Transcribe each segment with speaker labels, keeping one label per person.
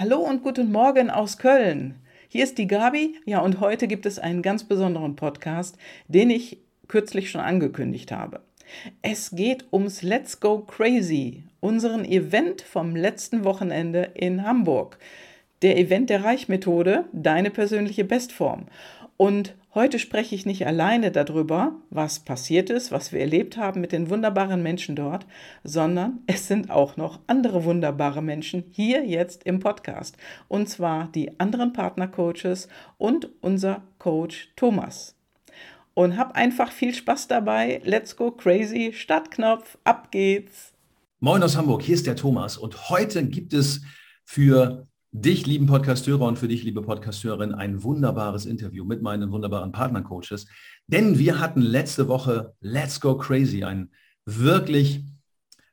Speaker 1: Hallo und guten Morgen aus Köln. Hier ist die Gabi. Ja, und heute gibt es einen ganz besonderen Podcast, den ich kürzlich schon angekündigt habe. Es geht ums Let's Go Crazy, unseren Event vom letzten Wochenende in Hamburg. Der Event der Reichmethode, deine persönliche Bestform. Und heute spreche ich nicht alleine darüber, was passiert ist, was wir erlebt haben mit den wunderbaren Menschen dort, sondern es sind auch noch andere wunderbare Menschen hier jetzt im Podcast. Und zwar die anderen Partnercoaches und unser Coach Thomas. Und hab einfach viel Spaß dabei. Let's go crazy. Startknopf, ab geht's.
Speaker 2: Moin aus Hamburg, hier ist der Thomas und heute gibt es für dich, lieben Podcasthörer und für dich, liebe Podcasthörerin, ein wunderbares Interview mit meinen wunderbaren Partnercoaches. Denn wir hatten letzte Woche Let's Go Crazy, ein wirklich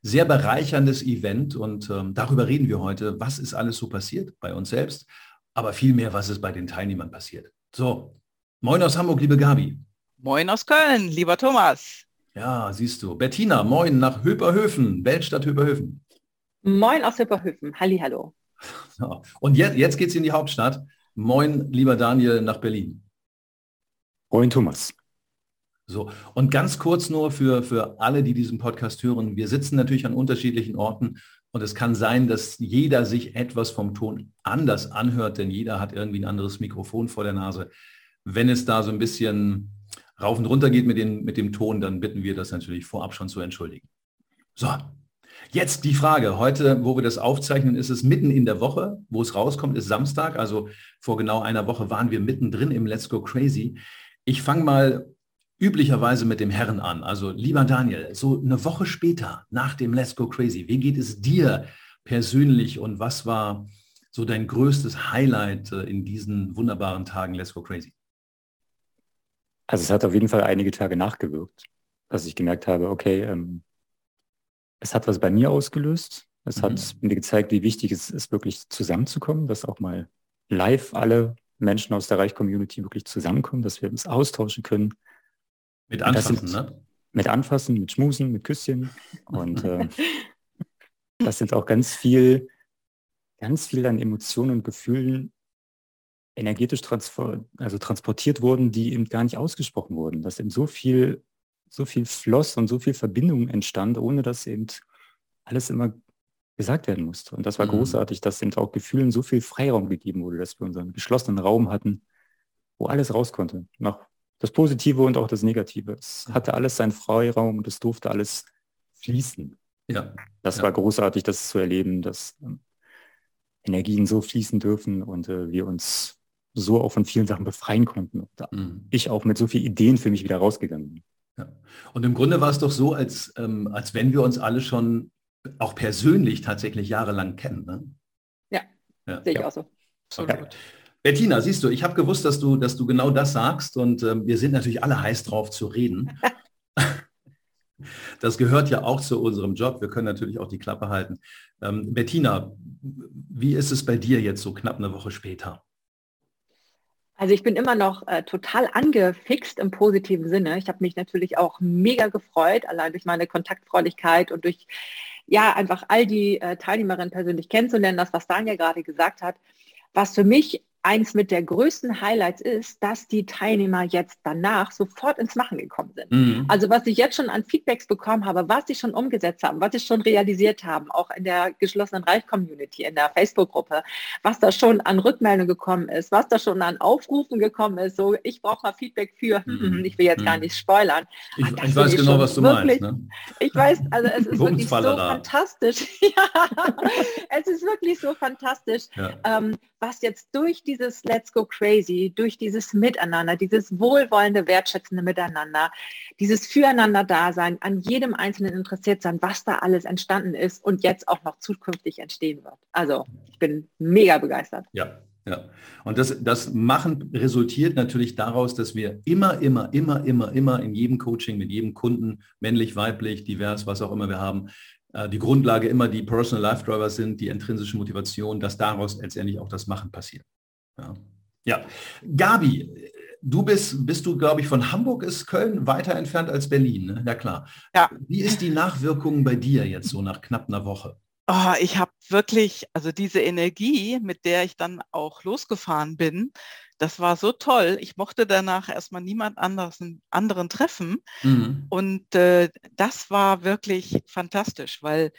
Speaker 2: sehr bereicherndes Event und ähm, darüber reden wir heute, was ist alles so passiert bei uns selbst, aber vielmehr, was ist bei den Teilnehmern passiert. So, moin aus Hamburg, liebe Gabi.
Speaker 3: Moin aus Köln, lieber Thomas.
Speaker 2: Ja, siehst du. Bettina, moin nach Höperhöfen, Weltstadt Höperhöfen.
Speaker 4: Moin aus Höperhöfen, halli, hallo.
Speaker 2: So. Und jetzt, jetzt geht es in die Hauptstadt. Moin, lieber Daniel, nach Berlin.
Speaker 5: Moin, Thomas.
Speaker 2: So, und ganz kurz nur für, für alle, die diesen Podcast hören. Wir sitzen natürlich an unterschiedlichen Orten und es kann sein, dass jeder sich etwas vom Ton anders anhört, denn jeder hat irgendwie ein anderes Mikrofon vor der Nase. Wenn es da so ein bisschen rauf und runter geht mit, den, mit dem Ton, dann bitten wir das natürlich vorab schon zu entschuldigen. So, Jetzt die Frage. Heute, wo wir das aufzeichnen, ist es mitten in der Woche. Wo es rauskommt, ist Samstag. Also vor genau einer Woche waren wir mittendrin im Let's Go Crazy. Ich fange mal üblicherweise mit dem Herren an. Also lieber Daniel, so eine Woche später nach dem Let's Go Crazy, wie geht es dir persönlich und was war so dein größtes Highlight äh, in diesen wunderbaren Tagen Let's Go Crazy?
Speaker 5: Also es hat auf jeden Fall einige Tage nachgewirkt, dass ich gemerkt habe, okay, ähm, es hat was bei mir ausgelöst. Es mhm. hat mir gezeigt, wie wichtig es ist, wirklich zusammenzukommen, dass auch mal live alle Menschen aus der Reich-Community wirklich zusammenkommen, dass wir uns austauschen können.
Speaker 2: Mit Anfassen, sind, ne?
Speaker 5: Mit Anfassen, mit Schmusen, mit Küsschen. Und äh, das sind auch ganz viel, ganz viel an Emotionen und Gefühlen energetisch transfer also transportiert wurden, die eben gar nicht ausgesprochen wurden. Dass eben so viel so viel floss und so viel Verbindung entstand, ohne dass eben alles immer gesagt werden musste. Und das war mhm. großartig, dass eben auch Gefühlen so viel Freiraum gegeben wurde, dass wir unseren geschlossenen Raum hatten, wo alles raus konnte. Noch das Positive und auch das Negative. Es hatte alles seinen Freiraum und es durfte alles fließen. Ja. Das ja. war großartig, das zu erleben, dass ähm, Energien so fließen dürfen und äh, wir uns so auch von vielen Sachen befreien konnten. Mhm. ich auch mit so vielen Ideen für mich wieder rausgegangen bin.
Speaker 2: Ja. Und im Grunde war es doch so, als, ähm, als wenn wir uns alle schon auch persönlich tatsächlich jahrelang kennen. Ne?
Speaker 4: Ja, ja, sehe ich auch so.
Speaker 2: Okay. Bettina, siehst du, ich habe gewusst, dass du, dass du genau das sagst und ähm, wir sind natürlich alle heiß drauf zu reden. das gehört ja auch zu unserem Job. Wir können natürlich auch die Klappe halten. Ähm, Bettina, wie ist es bei dir jetzt so knapp eine Woche später?
Speaker 4: Also ich bin immer noch äh, total angefixt im positiven Sinne. Ich habe mich natürlich auch mega gefreut, allein durch meine Kontaktfreudigkeit und durch ja einfach all die äh, Teilnehmerinnen persönlich kennenzulernen, das was Daniel gerade gesagt hat. Was für mich eins mit der größten Highlights ist, dass die Teilnehmer jetzt danach sofort ins Machen gekommen sind. Mhm. Also was ich jetzt schon an Feedbacks bekommen habe, was sie schon umgesetzt haben, was sie schon realisiert haben, auch in der geschlossenen Reich-Community, in der Facebook-Gruppe, was da schon an Rückmeldungen gekommen ist, was da schon an Aufrufen gekommen ist, so ich brauche mal Feedback für, hm, hm, mhm. ich will jetzt mhm. gar nicht spoilern.
Speaker 2: Ich, ich weiß genau, was du wirklich, meinst. Ne?
Speaker 4: Ich weiß, also es ist wirklich so fantastisch. ja, es ist wirklich so fantastisch, ja. ähm, was jetzt durch dieses Let's Go Crazy, durch dieses Miteinander, dieses wohlwollende, wertschätzende Miteinander, dieses Füreinander-Dasein, an jedem Einzelnen interessiert sein, was da alles entstanden ist und jetzt auch noch zukünftig entstehen wird. Also ich bin mega begeistert.
Speaker 2: Ja, ja. Und das, das Machen resultiert natürlich daraus, dass wir immer, immer, immer, immer, immer in jedem Coaching mit jedem Kunden, männlich, weiblich, divers, was auch immer wir haben, äh, die Grundlage immer die Personal Life Driver sind, die intrinsische Motivation, dass daraus letztendlich auch das Machen passiert. Ja, ja. Gabi, du bist, bist du, glaube ich, von Hamburg ist Köln weiter entfernt als Berlin, ne? Ja klar. Ja. Wie ist die Nachwirkung bei dir jetzt so nach knapp einer Woche?
Speaker 3: Oh, ich habe wirklich, also diese Energie, mit der ich dann auch losgefahren bin, das war so toll. Ich mochte danach erstmal niemand anderes, anderen treffen. Mhm. Und äh, das war wirklich fantastisch, weil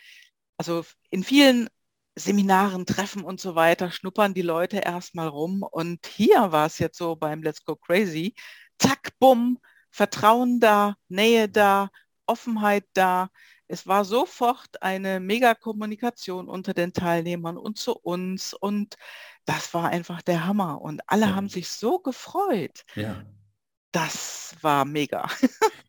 Speaker 3: also in vielen Seminaren, Treffen und so weiter schnuppern die Leute erstmal rum. Und hier war es jetzt so beim Let's Go Crazy. Zack, bumm, Vertrauen da, Nähe da, Offenheit da. Es war sofort eine Mega-Kommunikation unter den Teilnehmern und zu uns und das war einfach der Hammer und alle ja. haben sich so gefreut.
Speaker 2: Ja.
Speaker 3: Das war mega.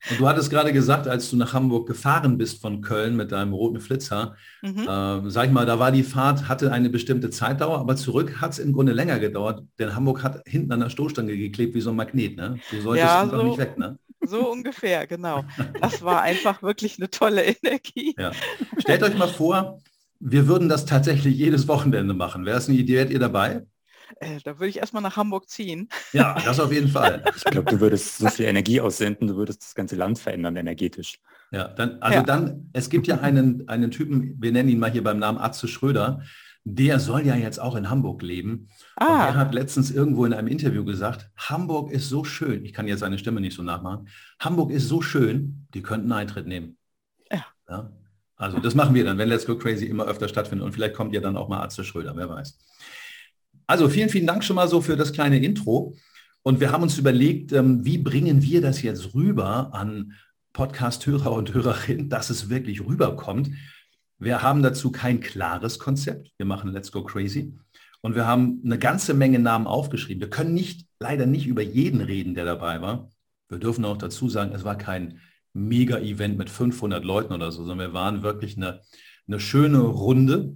Speaker 2: Und du hattest gerade gesagt, als du nach Hamburg gefahren bist von Köln mit deinem roten Flitzer, mhm. äh, sag ich mal, da war die Fahrt, hatte eine bestimmte Zeitdauer, aber zurück hat es im Grunde länger gedauert, denn Hamburg hat hinten an der Stoßstange geklebt wie so ein Magnet. Ne? Du solltest ja, so, nicht weg. Ne?
Speaker 3: So ungefähr, genau. Das war einfach wirklich eine tolle Energie.
Speaker 2: Ja. Stellt euch mal vor, wir würden das tatsächlich jedes Wochenende machen. Wäre es eine Idee, wärt ihr dabei?
Speaker 3: Äh, da würde ich erstmal nach Hamburg ziehen.
Speaker 2: Ja, das auf jeden Fall.
Speaker 5: Ich glaube, du würdest so viel Energie aussenden, du würdest das ganze Land verändern energetisch.
Speaker 2: Ja, dann, also ja. dann, es gibt ja einen, einen Typen, wir nennen ihn mal hier beim Namen Atze Schröder, der soll ja jetzt auch in Hamburg leben. Ah. Und er hat letztens irgendwo in einem Interview gesagt, Hamburg ist so schön, ich kann jetzt seine Stimme nicht so nachmachen, Hamburg ist so schön, die könnten Eintritt nehmen.
Speaker 3: Ja.
Speaker 2: ja. Also das machen wir dann, wenn Let's Go Crazy immer öfter stattfindet. Und vielleicht kommt ja dann auch mal Atze Schröder, wer weiß. Also vielen, vielen Dank schon mal so für das kleine Intro. Und wir haben uns überlegt, ähm, wie bringen wir das jetzt rüber an Podcast-Hörer und Hörerinnen, dass es wirklich rüberkommt. Wir haben dazu kein klares Konzept. Wir machen Let's Go Crazy. Und wir haben eine ganze Menge Namen aufgeschrieben. Wir können nicht, leider nicht über jeden reden, der dabei war. Wir dürfen auch dazu sagen, es war kein Mega-Event mit 500 Leuten oder so, sondern wir waren wirklich eine, eine schöne Runde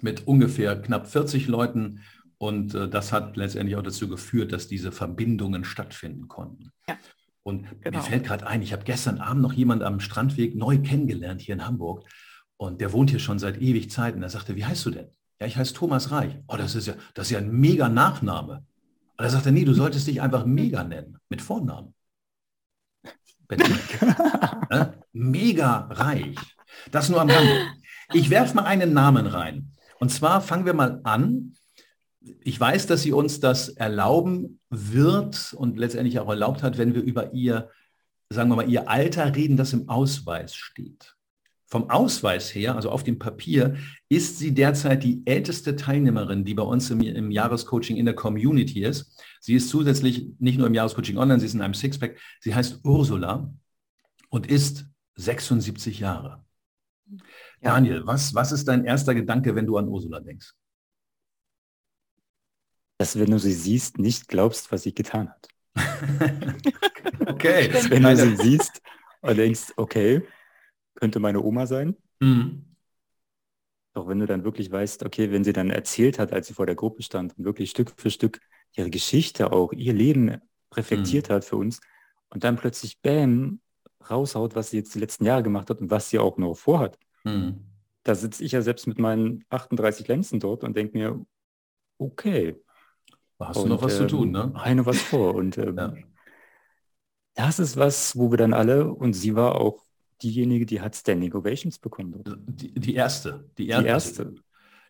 Speaker 2: mit ungefähr knapp 40 Leuten und äh, das hat letztendlich auch dazu geführt, dass diese Verbindungen stattfinden konnten. Ja, und genau. mir fällt gerade ein, ich habe gestern Abend noch jemanden am Strandweg neu kennengelernt hier in Hamburg. Und der wohnt hier schon seit ewig Zeit. Und er sagte, wie heißt du denn? Ja, ich heiße Thomas Reich. Oh, das ist ja, das ist ja ein mega Nachname. Und er sagte, nee, du solltest dich einfach Mega nennen, mit Vornamen. ja? Mega reich. Das nur am Rande. Ich werfe mal einen Namen rein. Und zwar fangen wir mal an ich weiß, dass sie uns das erlauben wird und letztendlich auch erlaubt hat, wenn wir über ihr, sagen wir mal, ihr Alter reden, das im Ausweis steht. Vom Ausweis her, also auf dem Papier, ist sie derzeit die älteste Teilnehmerin, die bei uns im, im Jahrescoaching in der Community ist. Sie ist zusätzlich nicht nur im Jahrescoaching online, sie ist in einem Sixpack. Sie heißt Ursula und ist 76 Jahre. Ja. Daniel, was, was ist dein erster Gedanke, wenn du an Ursula denkst?
Speaker 5: Dass wenn du sie siehst, nicht glaubst, was sie getan hat.
Speaker 2: okay.
Speaker 5: Dass, wenn du sie siehst und denkst, okay, könnte meine Oma sein. Mhm. Doch wenn du dann wirklich weißt, okay, wenn sie dann erzählt hat, als sie vor der Gruppe stand und wirklich Stück für Stück ihre Geschichte auch, ihr Leben reflektiert mhm. hat für uns und dann plötzlich, bam, raushaut, was sie jetzt die letzten Jahre gemacht hat und was sie auch noch vorhat. Mhm. Da sitze ich ja selbst mit meinen 38 Lenzen dort und denke mir, okay,
Speaker 2: Hast und, du noch was ähm, zu tun, ne?
Speaker 5: Eine was vor. Und ähm, ja. das ist was, wo wir dann alle, und sie war auch diejenige, die hat Standing Ovations bekommen.
Speaker 2: Die, die, erste, die erste. Die erste.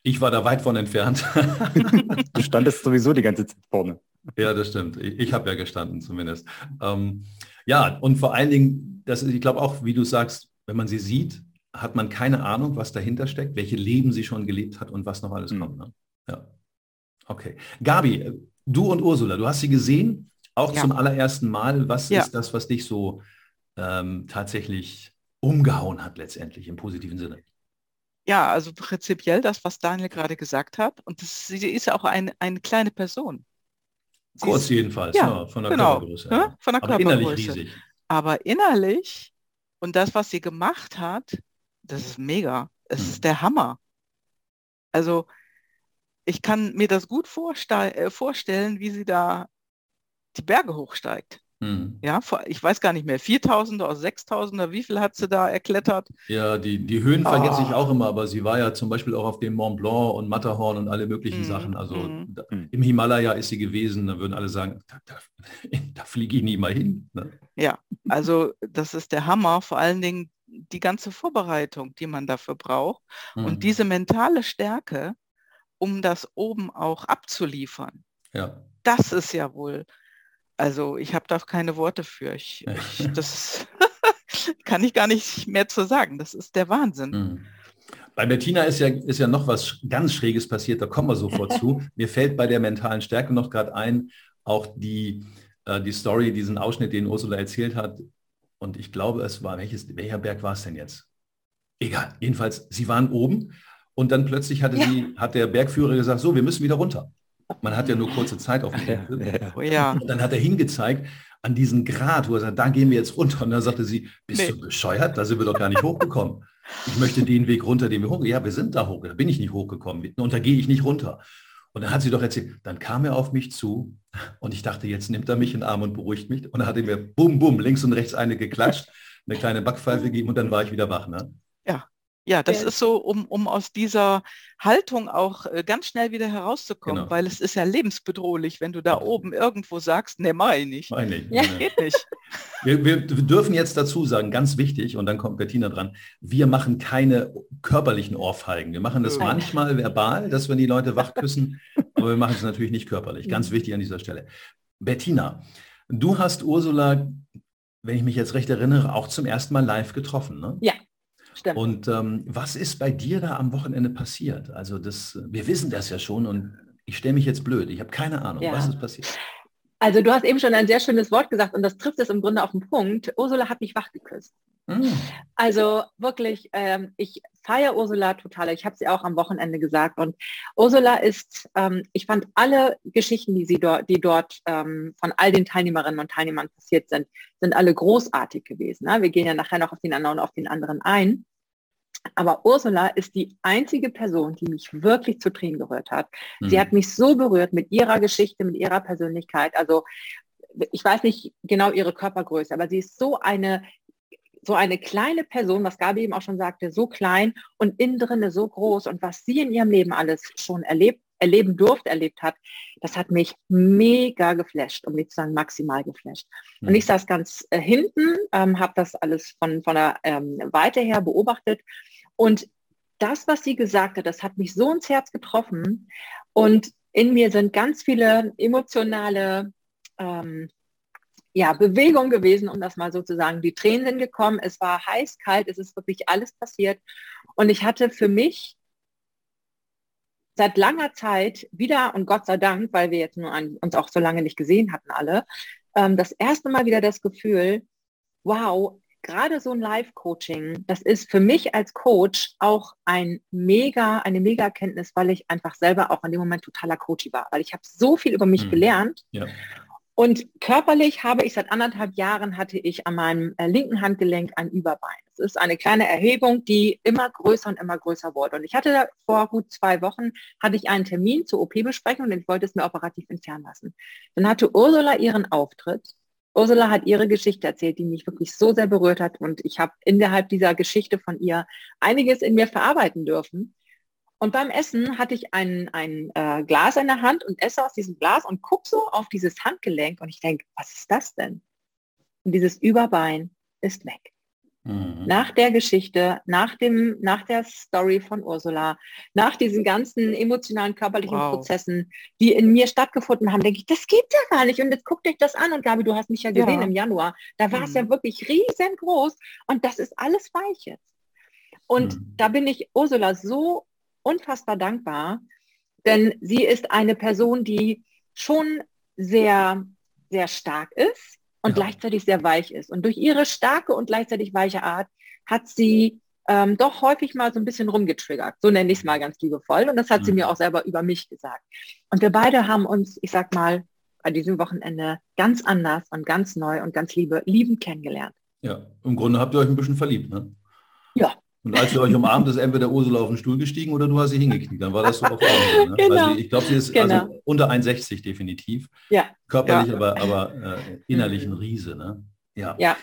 Speaker 2: Ich war da weit von entfernt.
Speaker 5: du standest sowieso die ganze Zeit vorne.
Speaker 2: Ja, das stimmt. Ich, ich habe ja gestanden zumindest. Ähm, ja, und vor allen Dingen, das ist, ich glaube auch, wie du sagst, wenn man sie sieht, hat man keine Ahnung, was dahinter steckt, welche Leben sie schon gelebt hat und was noch alles mhm. kommt. Ne? Ja. Okay. Gabi, du und Ursula, du hast sie gesehen, auch ja. zum allerersten Mal. Was ja. ist das, was dich so ähm, tatsächlich umgehauen hat letztendlich im positiven Sinne?
Speaker 3: Ja, also prinzipiell das, was Daniel gerade gesagt hat. Und das, sie ist auch ein, eine kleine Person.
Speaker 2: Sie Kurz ist, jedenfalls, ja, ja, von der genau, Körpergröße. Ja,
Speaker 3: von der Aber Körpergröße. innerlich riesig. Aber innerlich und das, was sie gemacht hat, das ist mega. Es hm. ist der Hammer. Also ich kann mir das gut äh, vorstellen, wie sie da die Berge hochsteigt. Hm. Ja, ich weiß gar nicht mehr, 4000er oder 6000er, wie viel hat sie da erklettert?
Speaker 2: Ja, die, die Höhen oh. vergesse ich ah. auch immer, aber sie war ja zum Beispiel auch auf dem Mont Blanc und Matterhorn und alle möglichen hm. Sachen. Also hm. da, im Himalaya ist sie gewesen, da würden alle sagen, da, da, da fliege ich nie mal hin. Ne?
Speaker 3: Ja, also das ist der Hammer, vor allen Dingen die ganze Vorbereitung, die man dafür braucht mhm. und diese mentale Stärke, um das oben auch abzuliefern. Ja. Das ist ja wohl, also ich habe da keine Worte für. Ich, ich das kann ich gar nicht mehr zu sagen. Das ist der Wahnsinn. Mhm.
Speaker 2: Bei Bettina ist ja, ist ja noch was ganz Schräges passiert, da kommen wir sofort zu. Mir fällt bei der mentalen Stärke noch gerade ein, auch die, äh, die Story, diesen Ausschnitt, den Ursula erzählt hat. Und ich glaube, es war, welches, welcher Berg war es denn jetzt? Egal, jedenfalls, sie waren oben und dann plötzlich hatte ja. die, hat der Bergführer gesagt, so, wir müssen wieder runter. Man hat ja nur kurze Zeit auf dem Gipfel. Oh ja. Und dann hat er hingezeigt an diesen Grat, wo er sagt, da gehen wir jetzt runter. Und dann sagte sie, bist nee. du bescheuert? Da sind wir doch gar nicht hochgekommen. Ich möchte den Weg runter, den wir hoch. Ja, wir sind da hoch. Da bin ich nicht hochgekommen. Und da gehe ich nicht runter. Und dann hat sie doch erzählt, dann kam er auf mich zu und ich dachte, jetzt nimmt er mich in den Arm und beruhigt mich. Und dann hat er mir bum, bum, links und rechts eine geklatscht, eine kleine Backpfeife gegeben und dann war ich wieder wach. Ne?
Speaker 3: Ja, das ja. ist so, um, um aus dieser Haltung auch äh, ganz schnell wieder herauszukommen, genau. weil es ist ja lebensbedrohlich, wenn du da oben irgendwo sagst, ne, mach ich nicht. Meine ich. Ja. Geht nicht.
Speaker 2: Wir, wir, dürfen jetzt dazu sagen, ganz wichtig, und dann kommt Bettina dran, wir machen keine körperlichen Ohrfeigen. Wir machen das Nein. manchmal verbal, dass wir die Leute wach küssen, aber wir machen es natürlich nicht körperlich. Ganz wichtig an dieser Stelle. Bettina, du hast Ursula, wenn ich mich jetzt recht erinnere, auch zum ersten Mal live getroffen, ne?
Speaker 4: Ja,
Speaker 2: Stimmt. Und ähm, was ist bei dir da am Wochenende passiert? Also das, wir wissen das ja schon und ich stelle mich jetzt blöd. Ich habe keine Ahnung, ja. was ist passiert.
Speaker 4: Also du hast eben schon ein sehr schönes Wort gesagt und das trifft es im Grunde auf den Punkt. Ursula hat mich wach geküsst. Mhm. Also wirklich, ähm, ich feiere Ursula total. Ich habe sie auch am Wochenende gesagt. Und Ursula ist, ähm, ich fand alle Geschichten, die sie dort, die dort ähm, von all den Teilnehmerinnen und Teilnehmern passiert sind, sind alle großartig gewesen. Ne? Wir gehen ja nachher noch auf den anderen und auf den anderen ein. Aber Ursula ist die einzige Person, die mich wirklich zu Tränen gerührt hat. Mhm. Sie hat mich so berührt mit ihrer Geschichte, mit ihrer Persönlichkeit. Also ich weiß nicht genau ihre Körpergröße, aber sie ist so eine so eine kleine Person, was Gabi eben auch schon sagte, so klein und innen drinne so groß und was sie in ihrem Leben alles schon erlebt, erleben durfte, erlebt hat, das hat mich mega geflasht, um nicht zu sagen maximal geflasht. Mhm. Und ich saß ganz äh, hinten, ähm, habe das alles von, von der ähm, Weite her beobachtet und das, was sie gesagt hat, das hat mich so ins Herz getroffen und in mir sind ganz viele emotionale ähm, ja, Bewegung gewesen, um das mal so zu sagen. Die Tränen sind gekommen, es war heiß, kalt, es ist wirklich alles passiert. Und ich hatte für mich seit langer Zeit wieder, und Gott sei Dank, weil wir jetzt nur an, uns auch so lange nicht gesehen hatten alle, ähm, das erste Mal wieder das Gefühl, wow, gerade so ein Live-Coaching, das ist für mich als Coach auch ein mega, eine mega Erkenntnis, weil ich einfach selber auch in dem Moment totaler Coach war, weil ich habe so viel über mich mhm. gelernt. Ja. Und körperlich habe ich seit anderthalb Jahren hatte ich an meinem äh, linken Handgelenk ein Überbein. Es ist eine kleine Erhebung, die immer größer und immer größer wurde. Und ich hatte vor gut zwei Wochen hatte ich einen Termin zur OP-Besprechung und ich wollte es mir operativ entfernen lassen. Dann hatte Ursula ihren Auftritt. Ursula hat ihre Geschichte erzählt, die mich wirklich so sehr berührt hat und ich habe innerhalb dieser Geschichte von ihr einiges in mir verarbeiten dürfen. Und beim Essen hatte ich ein, ein äh, Glas in der Hand und esse aus diesem Glas und gucke so auf dieses Handgelenk und ich denke, was ist das denn? Und dieses Überbein ist weg. Mhm. Nach der Geschichte, nach, dem, nach der Story von Ursula, nach diesen ganzen emotionalen, körperlichen wow. Prozessen, die in mir stattgefunden haben, denke ich, das geht ja gar nicht. Und jetzt guckt euch das an. Und Gabi, du hast mich ja gesehen ja. im Januar. Da war mhm. es ja wirklich riesengroß. Und das ist alles weich jetzt. Und mhm. da bin ich Ursula so unfassbar dankbar, denn sie ist eine Person, die schon sehr, sehr stark ist und ja. gleichzeitig sehr weich ist. Und durch ihre starke und gleichzeitig weiche Art hat sie ähm, doch häufig mal so ein bisschen rumgetriggert. So nenne ich es mal ganz liebevoll. Und das hat mhm. sie mir auch selber über mich gesagt. Und wir beide haben uns, ich sag mal, bei diesem Wochenende ganz anders und ganz neu und ganz liebe, liebend kennengelernt.
Speaker 2: Ja, im Grunde habt ihr euch ein bisschen verliebt, ne?
Speaker 4: Ja,
Speaker 2: und als ihr euch umarmt, ist entweder Ursula auf den Stuhl gestiegen oder du hast sie hingekniet. Dann war das so auf Augenhöhe. Ne? genau. Also ich glaube, sie ist also genau. also unter 1,60 definitiv. Ja. Körperlich, ja. aber, aber äh, innerlich ein Riese. Ne? Ja. ja.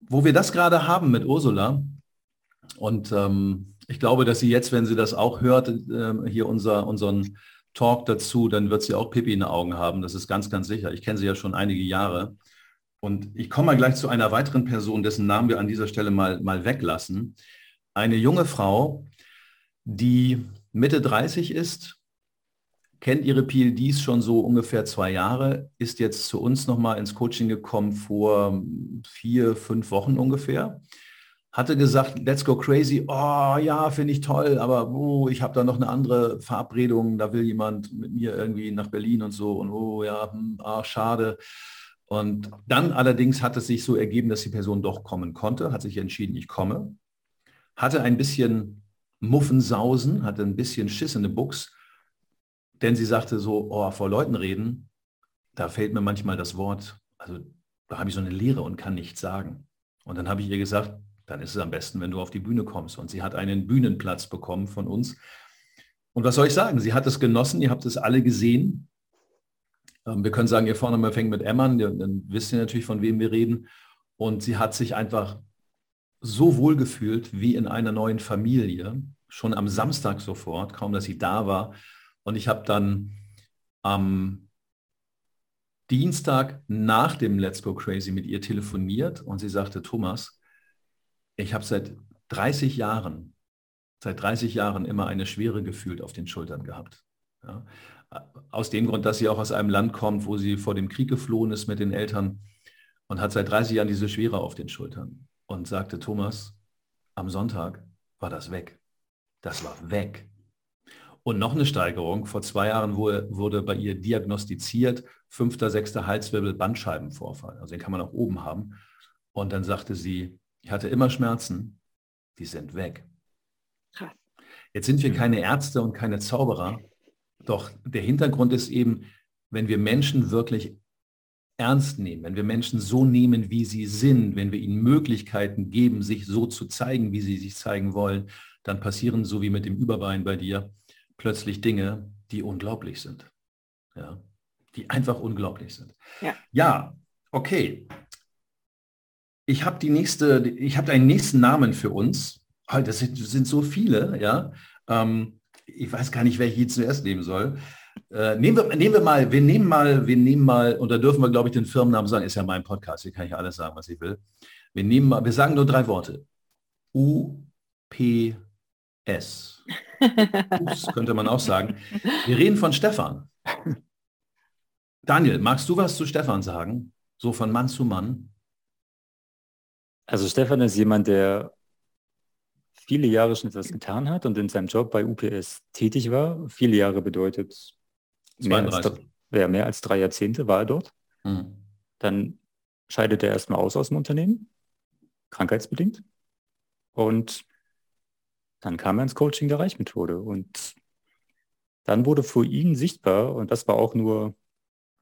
Speaker 2: Wo wir das gerade haben mit Ursula, und ähm, ich glaube, dass sie jetzt, wenn sie das auch hört, äh, hier unser, unseren Talk dazu, dann wird sie auch Pippi in den Augen haben. Das ist ganz, ganz sicher. Ich kenne sie ja schon einige Jahre. Und ich komme mal gleich zu einer weiteren Person, dessen Namen wir an dieser Stelle mal, mal weglassen. Eine junge Frau, die Mitte 30 ist, kennt ihre PLDs schon so ungefähr zwei Jahre, ist jetzt zu uns nochmal ins Coaching gekommen vor vier, fünf Wochen ungefähr. Hatte gesagt, let's go crazy. Oh ja, finde ich toll, aber oh, ich habe da noch eine andere Verabredung. Da will jemand mit mir irgendwie nach Berlin und so. Und oh ja, hm, ah, schade. Und dann allerdings hat es sich so ergeben, dass die Person doch kommen konnte, hat sich entschieden, ich komme. Hatte ein bisschen Muffensausen, hatte ein bisschen Schiss in der Buchs denn sie sagte so, oh, vor Leuten reden, da fällt mir manchmal das Wort, also da habe ich so eine Lehre und kann nichts sagen. Und dann habe ich ihr gesagt, dann ist es am besten, wenn du auf die Bühne kommst. Und sie hat einen Bühnenplatz bekommen von uns. Und was soll ich sagen? Sie hat es genossen, ihr habt es alle gesehen. Ähm, wir können sagen, ihr Vorname fängt mit Emman, dann wisst ihr natürlich, von wem wir reden. Und sie hat sich einfach so wohl gefühlt wie in einer neuen Familie, schon am Samstag sofort, kaum dass sie da war, und ich habe dann am Dienstag nach dem Let's Go Crazy mit ihr telefoniert und sie sagte, Thomas, ich habe seit 30 Jahren, seit 30 Jahren immer eine Schwere gefühlt auf den Schultern gehabt. Ja. Aus dem Grund, dass sie auch aus einem Land kommt, wo sie vor dem Krieg geflohen ist mit den Eltern und hat seit 30 Jahren diese Schwere auf den Schultern und sagte, Thomas, am Sonntag war das weg. Das war weg. Und noch eine Steigerung. Vor zwei Jahren wurde, wurde bei ihr diagnostiziert, fünfter, sechster Halswirbel Bandscheibenvorfall. Also den kann man auch oben haben. Und dann sagte sie, ich hatte immer Schmerzen, die sind weg. Krass. Jetzt sind wir keine Ärzte und keine Zauberer. Doch der Hintergrund ist eben, wenn wir Menschen wirklich ernst nehmen, wenn wir Menschen so nehmen, wie sie sind, wenn wir ihnen Möglichkeiten geben, sich so zu zeigen, wie sie sich zeigen wollen, dann passieren, so wie mit dem Überbein bei dir, plötzlich Dinge, die unglaublich sind. Ja, die einfach unglaublich sind. Ja, ja okay. Ich habe die nächste, ich habe einen nächsten Namen für uns. Oh, das sind, sind so viele, ja. Ähm, ich weiß gar nicht, welche ich zuerst nehmen soll. Äh, nehmen, wir, nehmen wir mal, wir nehmen mal, wir nehmen mal, und da dürfen wir, glaube ich, den Firmennamen sagen, ist ja mein Podcast, hier kann ich alles sagen, was ich will. Wir nehmen mal, wir sagen nur drei Worte. U, P, S. Ups, könnte man auch sagen. Wir reden von Stefan. Daniel, magst du was zu Stefan sagen? So von Mann zu Mann?
Speaker 5: Also Stefan ist jemand, der viele Jahre schon etwas getan hat und in seinem Job bei UPS tätig war. Viele Jahre bedeutet mehr als, ja, mehr als, drei Jahrzehnte war er dort. Mhm. Dann scheidet er erstmal aus aus dem Unternehmen, krankheitsbedingt. Und dann kam er ins Coaching der Reichmethode und dann wurde für ihn sichtbar, und das war auch nur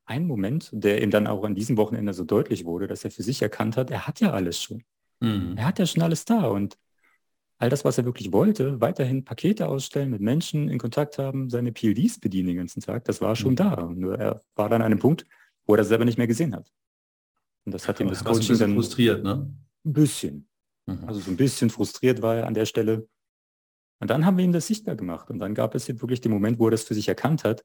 Speaker 5: ein Moment, der ihm dann auch an diesem Wochenende so deutlich wurde, dass er für sich erkannt hat, er hat ja alles schon. Mhm. Er hat ja schon alles da und all das, was er wirklich wollte, weiterhin Pakete ausstellen, mit Menschen in Kontakt haben, seine PLDs bedienen den ganzen Tag, das war schon mhm. da. Nur er war dann an einem Punkt, wo er das selber nicht mehr gesehen hat. Und das hat ihm das Coaching dann
Speaker 2: frustriert, ne?
Speaker 5: Ein bisschen. Mhm. Also so ein bisschen frustriert war er an der Stelle. Und dann haben wir ihm das sichtbar gemacht. Und dann gab es wirklich den Moment, wo er das für sich erkannt hat.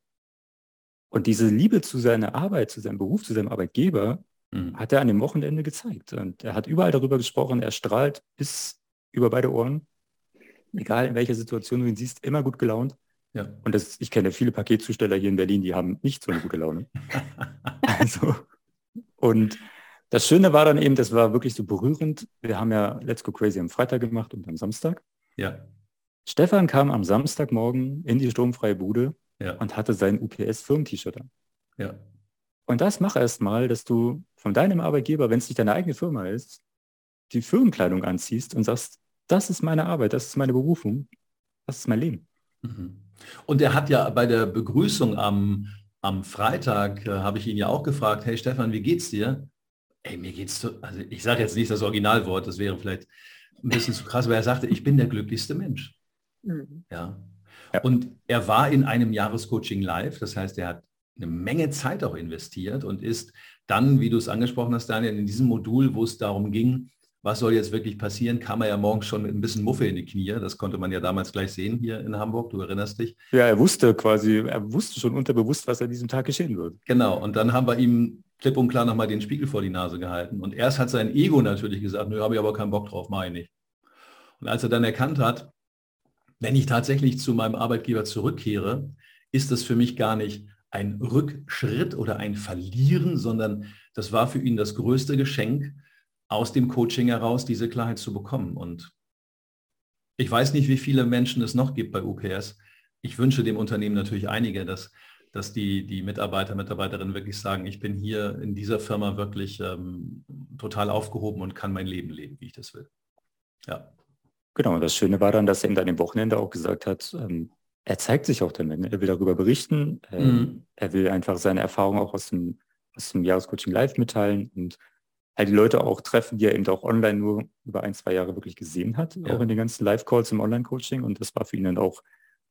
Speaker 5: Und diese Liebe zu seiner Arbeit, zu seinem Beruf, zu seinem Arbeitgeber, mhm. hat er an dem Wochenende gezeigt. Und er hat überall darüber gesprochen. Er strahlt bis über beide Ohren. Egal in welcher Situation du ihn siehst, immer gut gelaunt. Ja. Und das, ich kenne viele Paketzusteller hier in Berlin, die haben nicht so eine gute Laune. also, und das Schöne war dann eben, das war wirklich so berührend. Wir haben ja Let's Go Crazy am Freitag gemacht und am Samstag.
Speaker 2: Ja.
Speaker 5: Stefan kam am Samstagmorgen in die sturmfreie Bude ja. und hatte sein UPS-Firmen-T-Shirt an.
Speaker 2: Ja.
Speaker 5: Und das mach erst mal, dass du von deinem Arbeitgeber, wenn es nicht deine eigene Firma ist, die Firmenkleidung anziehst und sagst, das ist meine Arbeit, das ist meine Berufung, das ist mein Leben.
Speaker 2: Mhm. Und er hat ja bei der Begrüßung am, am Freitag, äh, habe ich ihn ja auch gefragt, hey Stefan, wie geht's dir? Ey, mir geht's so, also ich sage jetzt nicht das Originalwort, das wäre vielleicht ein bisschen zu krass, aber er sagte, ich bin der glücklichste Mensch. Mhm. Ja. ja. Und er war in einem Jahrescoaching live, das heißt, er hat eine Menge Zeit auch investiert und ist dann, wie du es angesprochen hast, Daniel, in diesem Modul, wo es darum ging, was soll jetzt wirklich passieren, kam er ja morgens schon mit ein bisschen Muffe in die Knie. Das konnte man ja damals gleich sehen hier in Hamburg, du erinnerst dich.
Speaker 5: Ja, er wusste quasi, er wusste schon unterbewusst, was an diesem Tag geschehen wird.
Speaker 2: Genau, und dann haben wir ihm klipp und klar nochmal den Spiegel vor die Nase gehalten. Und erst hat sein Ego natürlich gesagt, nö, habe ich aber keinen Bock drauf, mache ich nicht. Und als er dann erkannt hat, wenn ich tatsächlich zu meinem Arbeitgeber zurückkehre, ist das für mich gar nicht ein Rückschritt oder ein Verlieren, sondern das war für ihn das größte Geschenk, aus dem Coaching heraus diese Klarheit zu bekommen. Und ich weiß nicht, wie viele Menschen es noch gibt bei UPS. Ich wünsche dem Unternehmen natürlich einige, dass, dass die, die Mitarbeiter, Mitarbeiterinnen wirklich sagen, ich bin hier in dieser Firma wirklich ähm, total aufgehoben und kann mein Leben leben, wie ich das will.
Speaker 5: Ja. Genau, und das Schöne war dann, dass er dann am Wochenende auch gesagt hat, ähm, er zeigt sich auch damit. Er will darüber berichten, äh, mhm. er will einfach seine Erfahrungen auch aus dem, aus dem Jahrescoaching live mitteilen und halt die Leute auch treffen, die er eben auch online nur über ein, zwei Jahre wirklich gesehen hat, ja. auch in den ganzen Live-Calls im Online-Coaching. Und das war für ihn dann auch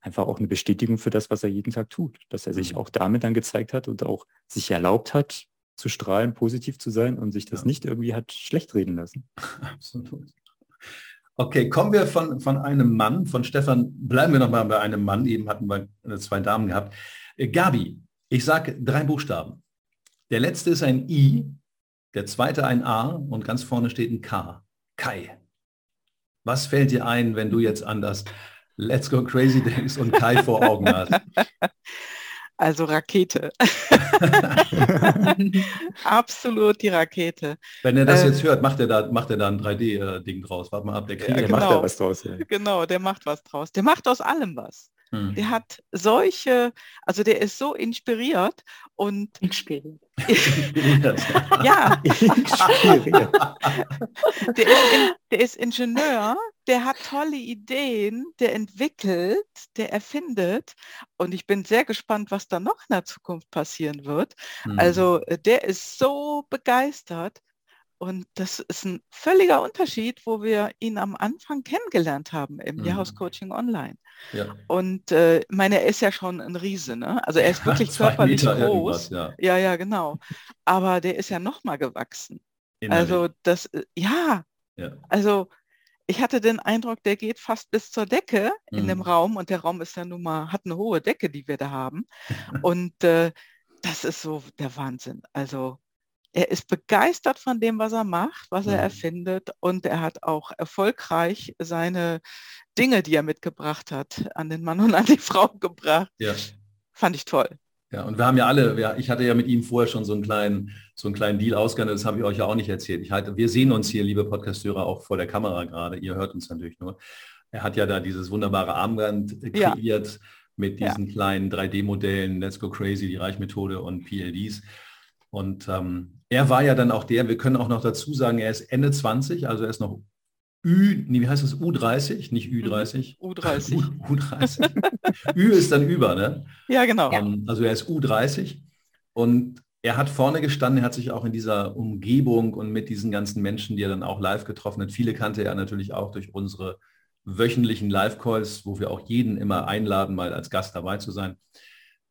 Speaker 5: einfach auch eine Bestätigung für das, was er jeden Tag tut, dass er sich mhm. auch damit dann gezeigt hat und auch sich erlaubt hat, zu strahlen, positiv zu sein und sich das ja. nicht irgendwie hat schlecht reden lassen. Absolut.
Speaker 2: Okay, kommen wir von, von einem Mann, von Stefan, bleiben wir nochmal bei einem Mann, eben hatten wir zwei Damen gehabt. Äh, Gabi, ich sage drei Buchstaben. Der letzte ist ein I, der zweite ein A und ganz vorne steht ein K. Kai. Was fällt dir ein, wenn du jetzt an das Let's Go Crazy denkst und Kai vor Augen hast?
Speaker 3: Also Rakete. Absolut die Rakete.
Speaker 2: Wenn er das äh, jetzt hört, macht er da, macht er da ein 3D-Ding draus. Warte mal ab, der
Speaker 3: Krieger ja, genau. macht da was draus. Ja. Genau, der macht was draus. Der macht aus allem was. Hm. Der hat solche, also der ist so inspiriert und inspiriert. ja. inspiriert. der, ist in, der ist Ingenieur, der hat tolle Ideen, der entwickelt, der erfindet und ich bin sehr gespannt, was da noch in der Zukunft passieren wird. Hm. Also äh, der ist so begeistert und das ist ein völliger Unterschied, wo wir ihn am Anfang kennengelernt haben im mhm. Jahrhaus Coaching Online. Ja. Und äh, meine, er ist ja schon ein Riese, ne? Also er ist wirklich körperlich groß. Ja. ja. ja, genau. Aber der ist ja noch mal gewachsen. Innerlich. Also das, äh, ja. ja. Also ich hatte den Eindruck, der geht fast bis zur Decke in mhm. dem Raum und der Raum ist ja nun mal, hat eine hohe Decke, die wir da haben. und äh, das ist so der Wahnsinn. Also er ist begeistert von dem, was er macht, was er mhm. erfindet und er hat auch erfolgreich seine Dinge, die er mitgebracht hat, an den Mann und an die Frau gebracht. Ja. Fand ich toll.
Speaker 2: Ja, und wir haben ja alle, ich hatte ja mit ihm vorher schon so einen kleinen, so einen kleinen Deal ausgehandelt, das habe ich euch ja auch nicht erzählt. Ich halte, wir sehen uns hier, liebe Podcastörer, auch vor der Kamera gerade. Ihr hört uns natürlich nur. Er hat ja da dieses wunderbare Armband kreiert ja. mit diesen ja. kleinen 3D-Modellen, Let's Go Crazy, die Reichmethode und PLDs. Und ähm, er war ja dann auch der, wir können auch noch dazu sagen, er ist Ende 20, also er ist noch Ü, nee, wie heißt das? U30, nicht Ü30.
Speaker 3: U30. U,
Speaker 2: U30. Ü ist dann über, ne?
Speaker 3: Ja, genau.
Speaker 2: Ähm, also er ist U30 und er hat vorne gestanden, er hat sich auch in dieser Umgebung und mit diesen ganzen Menschen, die er dann auch live getroffen hat, viele kannte er natürlich auch durch unsere wöchentlichen Live-Calls, wo wir auch jeden immer einladen, mal als Gast dabei zu sein.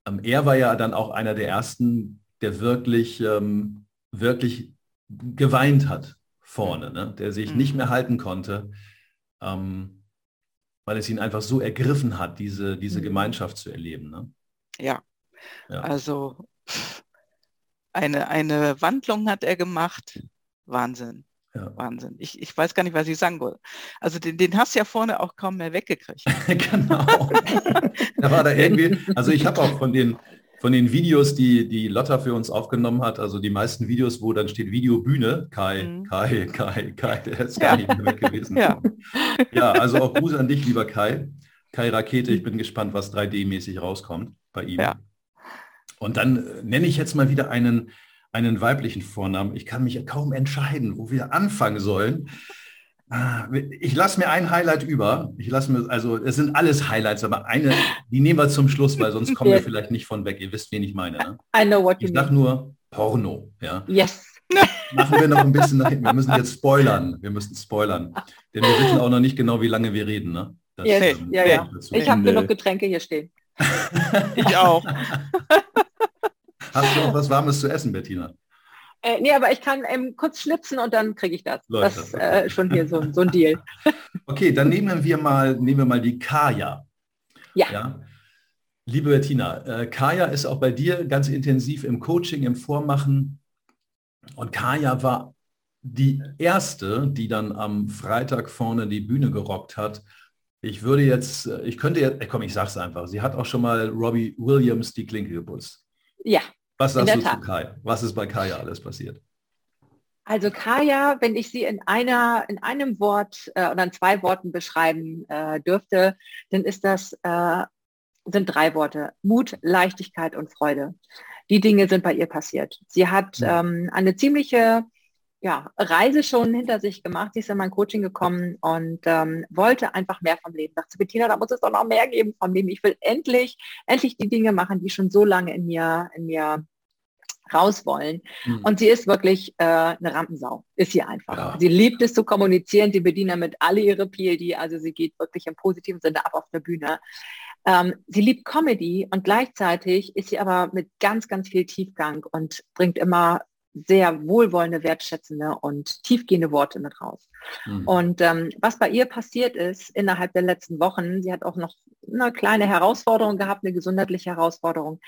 Speaker 2: Ähm, er war ja dann auch einer der ersten, der wirklich, ähm, wirklich geweint hat vorne, ne? der sich mhm. nicht mehr halten konnte, ähm, weil es ihn einfach so ergriffen hat, diese, diese mhm. Gemeinschaft zu erleben. Ne?
Speaker 3: Ja. ja, also eine, eine Wandlung hat er gemacht. Wahnsinn. Ja. Wahnsinn. Ich, ich weiß gar nicht, was ich sagen wollte. Also den, den hast du ja vorne auch kaum mehr weggekriegt. genau.
Speaker 2: da war da irgendwie, also ich habe auch von den, von den Videos, die die Lotta für uns aufgenommen hat, also die meisten Videos, wo dann steht Videobühne, Kai, mhm. Kai, Kai, Kai, der ist gar ja. nicht mehr weg gewesen. ja. ja, also auch Gruß an dich, lieber Kai. Kai Rakete, ich bin gespannt, was 3D-mäßig rauskommt bei ihm. Ja. Und dann äh, nenne ich jetzt mal wieder einen, einen weiblichen Vornamen. Ich kann mich kaum entscheiden, wo wir anfangen sollen. Ich lasse mir ein Highlight über. Ich lasse mir, also es sind alles Highlights, aber eine, die nehmen wir zum Schluss, weil sonst kommen wir vielleicht nicht von weg. Ihr wisst, wen ich meine. Ne? I know what ich sage nur Porno. Ja?
Speaker 4: Yes.
Speaker 2: Machen wir noch ein bisschen nach hinten. Wir müssen jetzt spoilern. Wir müssen spoilern. Denn wir wissen auch noch nicht genau, wie lange wir reden. Ne?
Speaker 4: Das, yes. ähm, ja, ja. Ich habe genug Getränke hier stehen.
Speaker 3: ich auch.
Speaker 2: Hast du auch was Warmes zu essen, Bettina?
Speaker 4: Äh, nee, aber ich kann ähm, kurz schnipsen und dann kriege ich das. Leute. Das ist äh, schon hier so, so ein Deal.
Speaker 2: okay, dann nehmen wir mal, nehmen wir mal die Kaya.
Speaker 4: Ja. ja?
Speaker 2: Liebe Bettina, äh, Kaya ist auch bei dir ganz intensiv im Coaching, im Vormachen. Und Kaya war die erste, die dann am Freitag vorne die Bühne gerockt hat. Ich würde jetzt, ich könnte jetzt, komm, ich sag's einfach. Sie hat auch schon mal Robbie Williams die Klinke geputzt.
Speaker 4: Ja.
Speaker 2: Was sagst du zu Kaya? Was ist bei Kaya alles passiert?
Speaker 4: Also Kaya, wenn ich sie in einer, in einem Wort äh, oder in zwei Worten beschreiben äh, dürfte, dann ist das äh, sind drei Worte: Mut, Leichtigkeit und Freude. Die Dinge sind bei ihr passiert. Sie hat ähm, eine ziemliche ja, Reise schon hinter sich gemacht. Sie ist in mein Coaching gekommen und ähm, wollte einfach mehr vom Leben. Dachte Bettina, da muss es doch noch mehr geben vom Leben. Ich will endlich, endlich die Dinge machen, die schon so lange in mir, in mir raus wollen. Mhm. Und sie ist wirklich äh, eine Rampensau, ist sie einfach. Ja. Sie liebt es zu kommunizieren, sie bedient damit alle ihre PLD, also sie geht wirklich im positiven Sinne ab auf der Bühne. Ähm, sie liebt Comedy und gleichzeitig ist sie aber mit ganz, ganz viel Tiefgang und bringt immer sehr wohlwollende, wertschätzende und tiefgehende Worte mit raus. Mhm. Und ähm, was bei ihr passiert ist innerhalb der letzten Wochen, sie hat auch noch eine kleine Herausforderung gehabt, eine gesundheitliche Herausforderung.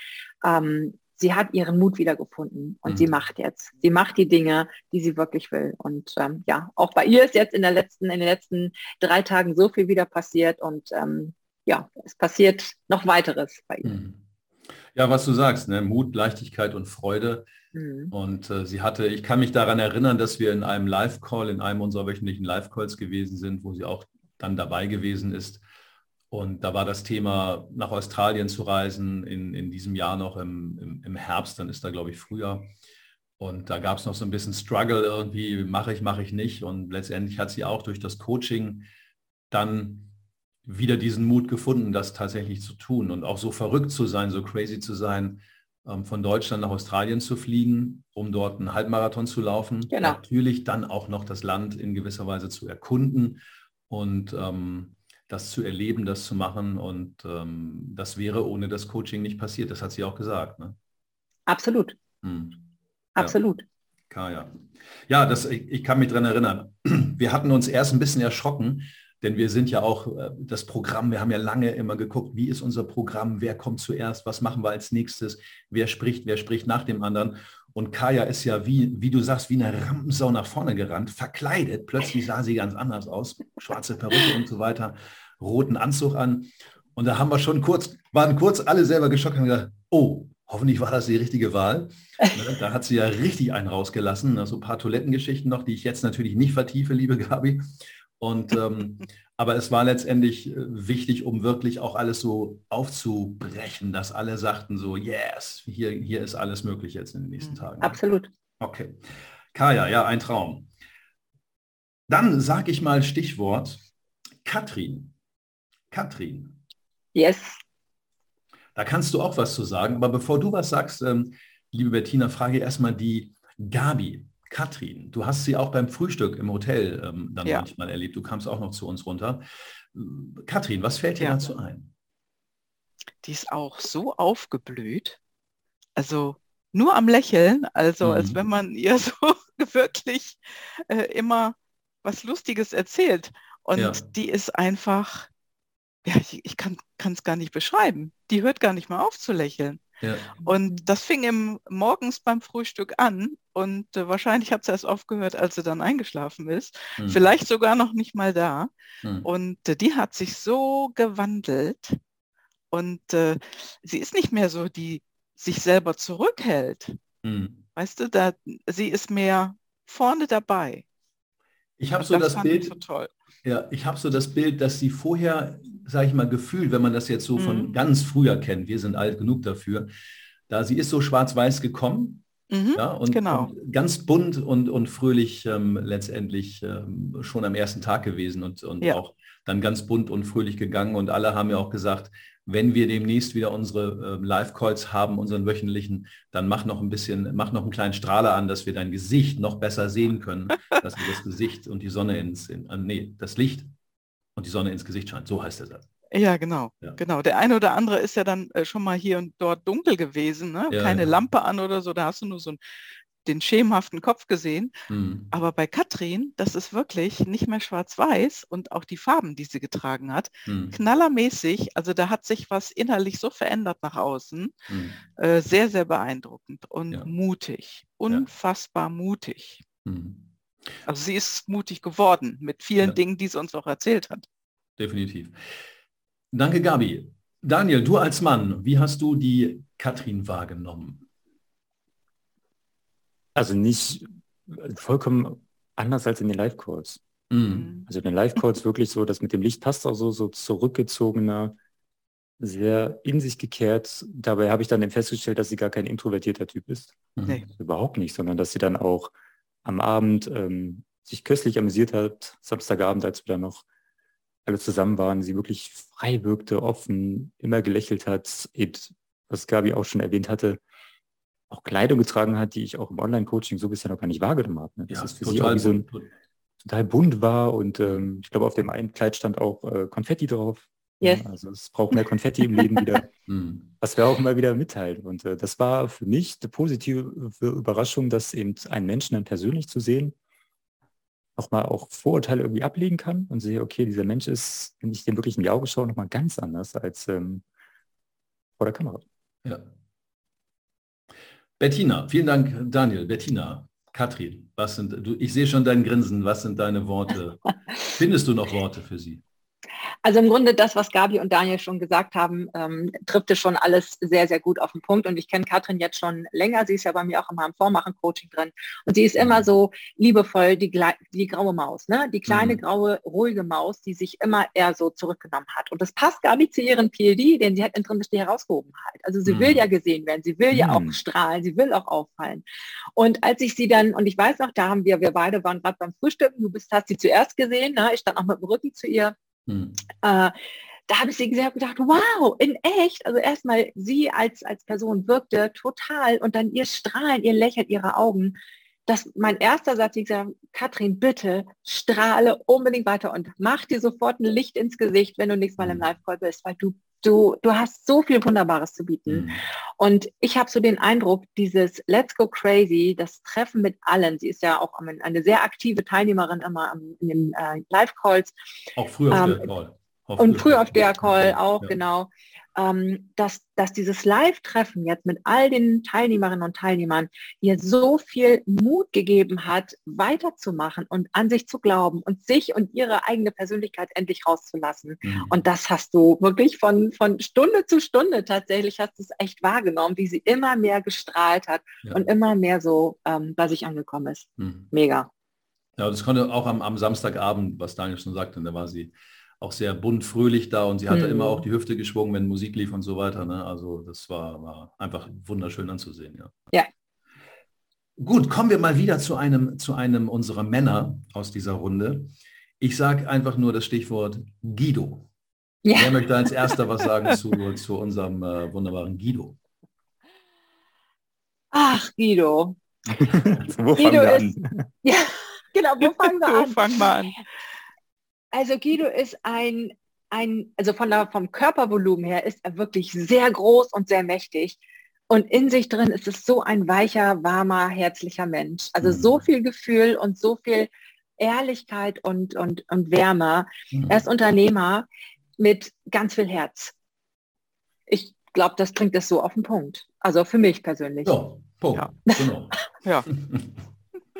Speaker 4: Ähm, sie hat ihren Mut wiedergefunden und mhm. sie macht jetzt. Sie macht die Dinge, die sie wirklich will. Und ähm, ja, auch bei ihr ist jetzt in, der letzten, in den letzten drei Tagen so viel wieder passiert und ähm, ja, es passiert noch weiteres bei ihr. Mhm.
Speaker 2: Ja, was du sagst, ne? Mut, Leichtigkeit und Freude. Mhm. Und äh, sie hatte, ich kann mich daran erinnern, dass wir in einem Live-Call, in einem unserer wöchentlichen Live-Calls gewesen sind, wo sie auch dann dabei gewesen ist. Und da war das Thema, nach Australien zu reisen, in, in diesem Jahr noch im, im, im Herbst, dann ist da, glaube ich, Frühjahr. Und da gab es noch so ein bisschen Struggle irgendwie, mache ich, mache ich nicht. Und letztendlich hat sie auch durch das Coaching dann wieder diesen Mut gefunden, das tatsächlich zu tun und auch so verrückt zu sein, so crazy zu sein, von Deutschland nach Australien zu fliegen, um dort einen Halbmarathon zu laufen. Genau. Natürlich dann auch noch das Land in gewisser Weise zu erkunden und ähm, das zu erleben, das zu machen. Und ähm, das wäre ohne das Coaching nicht passiert. Das hat sie auch gesagt. Ne?
Speaker 4: Absolut. Hm. Absolut.
Speaker 2: Ja. ja. Ja, das, ich, ich kann mich daran erinnern. Wir hatten uns erst ein bisschen erschrocken, denn wir sind ja auch äh, das Programm, wir haben ja lange immer geguckt, wie ist unser Programm, wer kommt zuerst, was machen wir als nächstes, wer spricht, wer spricht nach dem anderen. Und Kaya ist ja, wie, wie du sagst, wie eine Rampensau nach vorne gerannt, verkleidet. Plötzlich sah sie ganz anders aus, schwarze Perücke und so weiter roten Anzug an. Und da haben wir schon kurz, waren kurz alle selber geschockt und gesagt, oh, hoffentlich war das die richtige Wahl. Ne, da hat sie ja richtig einen rausgelassen. So also ein paar Toilettengeschichten noch, die ich jetzt natürlich nicht vertiefe, liebe Gabi. Und ähm, aber es war letztendlich äh, wichtig, um wirklich auch alles so aufzubrechen, dass alle sagten so, yes, hier, hier ist alles möglich jetzt in den nächsten mhm. Tagen.
Speaker 4: Absolut.
Speaker 2: Okay. Kaya, ja, ein Traum. Dann sage ich mal Stichwort Katrin. Katrin.
Speaker 4: Yes.
Speaker 2: Da kannst du auch was zu sagen. Aber bevor du was sagst, ähm, liebe Bettina, frage erstmal die Gabi. Katrin, du hast sie auch beim Frühstück im Hotel ähm, dann ja. manchmal erlebt. Du kamst auch noch zu uns runter. Katrin, was fällt dir ja. dazu ein?
Speaker 3: Die ist auch so aufgeblüht. Also nur am Lächeln, also mhm. als wenn man ihr so wirklich äh, immer was Lustiges erzählt. Und ja. die ist einfach, ja, ich, ich kann es gar nicht beschreiben. Die hört gar nicht mal auf zu lächeln. Ja. Und das fing im, morgens beim Frühstück an und äh, wahrscheinlich hat sie erst aufgehört, als sie dann eingeschlafen ist. Hm. Vielleicht sogar noch nicht mal da. Hm. Und äh, die hat sich so gewandelt und äh, sie ist nicht mehr so, die sich selber zurückhält. Hm. Weißt du, da, sie ist mehr vorne dabei.
Speaker 2: Ich habe so das, das Bild. So ja, ich habe so das Bild, dass sie vorher, sage ich mal, gefühlt, wenn man das jetzt so mhm. von ganz früher kennt, wir sind alt genug dafür, da sie ist so schwarz-weiß gekommen mhm, ja, und, genau. und, ganz bunt und, und fröhlich ähm, letztendlich ähm, schon am ersten Tag gewesen und, und ja. auch dann ganz bunt und fröhlich gegangen. Und alle haben ja auch gesagt, wenn wir demnächst wieder unsere äh, Live-Calls haben, unseren wöchentlichen, dann mach noch ein bisschen, mach noch einen kleinen Strahler an, dass wir dein Gesicht noch besser sehen können, dass wir das Gesicht und die Sonne ins, in, äh, nee, das Licht und die Sonne ins Gesicht scheint. So heißt der Satz.
Speaker 3: Ja, genau. Ja. Genau. Der eine oder andere ist ja dann äh, schon mal hier und dort dunkel gewesen, ne? Ja, keine ja. Lampe an oder so, da hast du nur so ein den schemenhaften Kopf gesehen. Mhm. Aber bei Katrin, das ist wirklich nicht mehr schwarz-weiß und auch die Farben, die sie getragen hat, mhm. knallermäßig. Also da hat sich was innerlich so verändert nach außen. Mhm. Äh, sehr, sehr beeindruckend und mutig. Unfassbar mutig. Mhm. Also sie ist mutig geworden mit vielen. Dingen, die sie uns auch erzählt hat.
Speaker 2: Definitiv. Danke, Gabi. Daniel, du als Mann, wie hast du die Katrin wahrgenommen?
Speaker 5: Also nicht vollkommen anders als in den Live-Calls. Mhm. Also in den Live-Calls wirklich so, dass mit dem Licht passt auch so, so zurückgezogener, sehr in sich gekehrt. Dabei habe ich dann festgestellt, dass sie gar kein introvertierter Typ ist. Mhm. Nee. Überhaupt nicht, sondern dass sie dann auch am Abend ähm, sich köstlich amüsiert hat, Samstagabend, als wir dann noch alle zusammen waren, sie wirklich frei wirkte, offen, immer gelächelt hat, eben, was Gabi auch schon erwähnt hatte, auch Kleidung getragen hat, die ich auch im Online-Coaching so bisher noch gar nicht wahrgenommen habe. Ne? Das ja, ist für sie auch wie so ein, total bunt war und ähm, ich glaube, auf dem einen Kleid stand auch äh, Konfetti drauf. Yes. Also es braucht mehr Konfetti im Leben wieder, hm. was wir auch immer wieder mitteilen. Und äh, das war für mich eine positive Überraschung, dass eben einen Menschen dann persönlich zu sehen, nochmal auch Vorurteile irgendwie ablegen kann und sehe, okay, dieser Mensch ist, wenn ich dem wirklich in die Augen schaue, nochmal ganz anders als ähm, vor der Kamera. Ja.
Speaker 2: Bettina, vielen Dank, Daniel. Bettina, Katrin, was sind, du, ich sehe schon dein Grinsen, was sind deine Worte? Findest du noch Worte für sie?
Speaker 4: Also im Grunde das, was Gabi und Daniel schon gesagt haben, ähm, trifft es schon alles sehr, sehr gut auf den Punkt. Und ich kenne Katrin jetzt schon länger. Sie ist ja bei mir auch immer im Vormachen-Coaching drin. Und sie ist immer mhm. so liebevoll, die, die graue Maus, ne? die kleine, mhm. graue, ruhige Maus, die sich immer eher so zurückgenommen hat. Und das passt Gabi zu ihren PLD, den sie halt intrinsisch herausgehoben hat. Also sie mhm. will ja gesehen werden, sie will ja auch mhm. strahlen, sie will auch auffallen. Und als ich sie dann, und ich weiß noch, da haben wir, wir beide waren gerade beim Frühstücken, du bist, hast sie zuerst gesehen, ne? ich stand auch mit dem Rücken zu ihr hm. Äh, da habe ich sie gesehen gedacht, wow, in echt. Also erstmal sie als, als Person wirkte total und dann ihr Strahlen, ihr Lächeln, ihre Augen. Das mein erster Satz, ich gesagt, Katrin, bitte strahle unbedingt weiter und mach dir sofort ein Licht ins Gesicht, wenn du nächstes Mal im hm. Live-Call bist, weil du du, du hast so viel Wunderbares zu bieten. Mhm. Und ich habe so den Eindruck, dieses Let's Go Crazy, das Treffen mit allen, sie ist ja auch eine sehr aktive Teilnehmerin immer in den äh, Live-Calls.
Speaker 2: Auch früher auf ähm, der Call.
Speaker 4: und früher auf der Call auch, ja. genau ähm, dass, dass dieses Live-Treffen jetzt mit all den Teilnehmerinnen und Teilnehmern ihr so viel Mut gegeben hat, weiterzumachen und an sich zu glauben und sich und ihre eigene Persönlichkeit endlich rauszulassen. Mhm. Und das hast du wirklich von, von Stunde zu Stunde tatsächlich hast du es echt wahrgenommen, wie sie immer mehr gestrahlt hat ja. und immer mehr so ähm, bei sich angekommen ist. Mhm. Mega.
Speaker 2: Ja, das konnte auch am, am Samstagabend, was Daniel schon sagte, da war sie auch sehr bunt, fröhlich da und sie hatte mhm. immer auch die Hüfte geschwungen, wenn Musik lief und so weiter. Ne? Also das war, war einfach wunderschön anzusehen. Ja.
Speaker 4: ja.
Speaker 2: Gut, kommen wir mal wieder zu einem, zu einem unserer Männer aus dieser Runde. Ich sage einfach nur das Stichwort Guido. Ja. Wer möchte als erster was sagen zu, zu unserem äh, wunderbaren Guido?
Speaker 4: Ach, Guido.
Speaker 5: wo Guido ist,
Speaker 4: ja, genau, wo fangen wir an?
Speaker 3: Wo fangen wir an?
Speaker 4: Also Guido ist ein, ein also von der, vom Körpervolumen her ist er wirklich sehr groß und sehr mächtig. Und in sich drin ist es so ein weicher, warmer, herzlicher Mensch. Also mhm. so viel Gefühl und so viel Ehrlichkeit und, und, und Wärme. Mhm. Er ist Unternehmer mit ganz viel Herz. Ich glaube, das bringt es so auf den Punkt. Also für mich persönlich.
Speaker 2: Ja, Punkt. Ja. Genau. ja.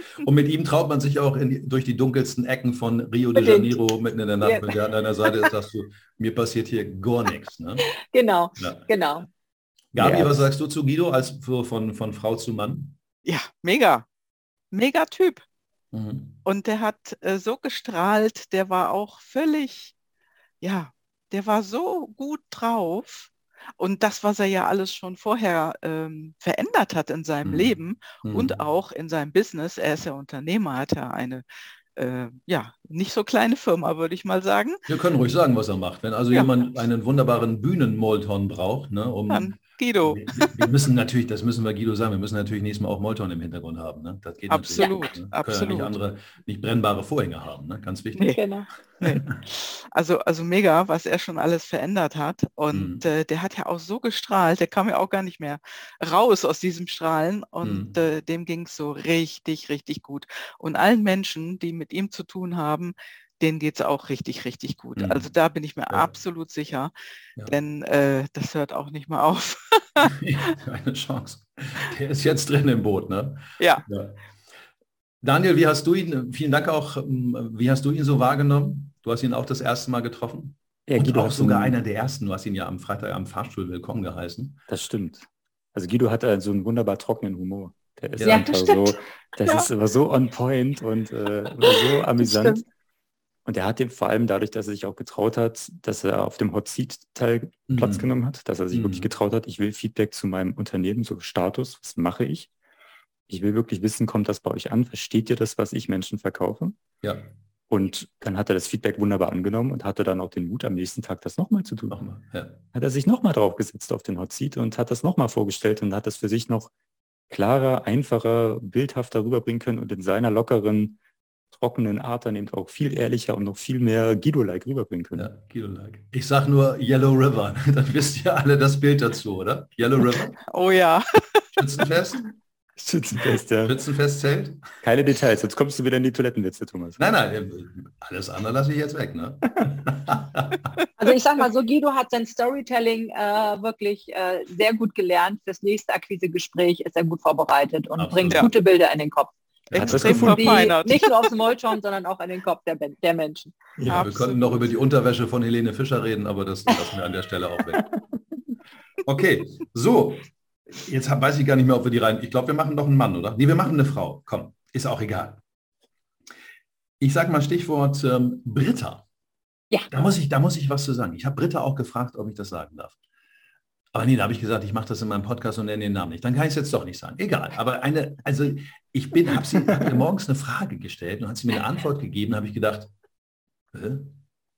Speaker 2: Und mit ihm traut man sich auch in, durch die dunkelsten Ecken von Rio de Janeiro mitten in der Nacht, ja. wenn der an deiner Seite ist, sagst du, mir passiert hier gar nichts. Ne?
Speaker 4: Genau, ja. genau.
Speaker 2: Gabi, ja. was sagst du zu Guido als von, von Frau zu Mann?
Speaker 3: Ja, mega. Mega Typ. Mhm. Und der hat äh, so gestrahlt, der war auch völlig, ja, der war so gut drauf. Und das, was er ja alles schon vorher ähm, verändert hat in seinem mhm. Leben mhm. und auch in seinem Business, er ist ja Unternehmer, hat ja eine äh, ja, nicht so kleine Firma, würde ich mal sagen.
Speaker 2: Wir können ruhig sagen, was er macht. Wenn also ja. jemand einen wunderbaren Bühnenmolton braucht, ne, um,
Speaker 3: Guido.
Speaker 2: Wir, wir, müssen natürlich, das müssen wir Guido sagen, wir müssen natürlich nächstes Mal auch Molton im Hintergrund haben. Ne?
Speaker 3: Das geht absolut, nicht, ne? absolut.
Speaker 2: nicht andere, nicht brennbare Vorhänge haben, ne? ganz wichtig. Nee. Genau.
Speaker 3: Nee. Also, also mega, was er schon alles verändert hat. Und mhm. äh, der hat ja auch so gestrahlt, der kam ja auch gar nicht mehr raus aus diesem Strahlen. Und mhm. äh, dem ging es so richtig, richtig gut. Und allen Menschen, die mit ihm zu tun haben, denen geht es auch richtig, richtig gut. Mhm. Also da bin ich mir ja. absolut sicher, ja. denn äh, das hört auch nicht mehr auf.
Speaker 2: Keine Chance. Der ist jetzt drin im Boot, ne?
Speaker 3: Ja. ja.
Speaker 2: Daniel, wie hast du ihn, vielen Dank auch, ähm, wie hast du ihn so wahrgenommen? Du hast ihn auch das erste Mal getroffen. Ja, Und Guido auch sogar einen, einer der ersten. Du hast ihn ja am Freitag am Fahrstuhl willkommen geheißen.
Speaker 5: Das stimmt. Also Guido hat so einen wunderbar trockenen Humor. Der ist ja, einfach das so, das ja. ist immer so on point und äh, so amüsant. Und er hat ihm vor allem dadurch, dass er sich auch getraut hat, dass er auf dem Hot Seat Teil mhm. Platz genommen hat, dass er sich mhm. wirklich getraut hat, ich will Feedback zu meinem Unternehmen, so Status, was mache ich? Ich will wirklich wissen, kommt das bei euch an? Versteht ihr das, was ich Menschen verkaufe?
Speaker 2: Ja.
Speaker 5: Und dann hat er das Feedback wunderbar angenommen und hatte dann auch den Mut, am nächsten Tag das nochmal zu tun. Nochmal, ja. Hat er sich nochmal draufgesetzt auf den Hot Seat und hat das nochmal vorgestellt und hat das für sich noch klarer, einfacher, bildhafter rüberbringen können und in seiner lockeren, trockenen Art dann eben auch viel ehrlicher und noch viel mehr Guido-like rüberbringen können. Ja,
Speaker 2: Guido-like. Ich sag nur Yellow River, dann wisst ihr alle das Bild dazu, oder? Yellow River.
Speaker 3: Oh ja.
Speaker 2: Schützenfest?
Speaker 5: Schützenfest, ja.
Speaker 2: Schützenfestzelt?
Speaker 5: Keine Details, jetzt kommst du wieder in die Toilettenwitze, Thomas.
Speaker 2: Nein, nein, alles andere lasse ich jetzt weg, ne?
Speaker 4: Also ich sag mal so, Guido hat sein Storytelling äh, wirklich äh, sehr gut gelernt. Fürs nächste Akquisegespräch ist er gut vorbereitet und Absolut. bringt gute Bilder in den Kopf.
Speaker 3: Hat das gefunden. Die
Speaker 4: nicht nur aufs Maul schauen, sondern auch in den Kopf der, der Menschen.
Speaker 2: Ja, Absolut. wir konnten noch über die Unterwäsche von Helene Fischer reden, aber das lassen wir an der Stelle auch weg. Okay, so. Jetzt weiß ich gar nicht mehr, ob wir die rein. Ich glaube, wir machen doch einen Mann, oder? Nee, wir machen eine Frau. Komm, ist auch egal. Ich sage mal Stichwort ähm, Britta. Ja. Da muss, ich, da muss ich was zu sagen. Ich habe Britta auch gefragt, ob ich das sagen darf. Aber nee, da habe ich gesagt, ich mache das in meinem Podcast und nenne den Namen nicht. Dann kann ich es jetzt doch nicht sagen. Egal. Aber eine, also ich bin, habe sie hab mir morgens eine Frage gestellt und hat sie mir eine Antwort gegeben, habe ich gedacht, äh,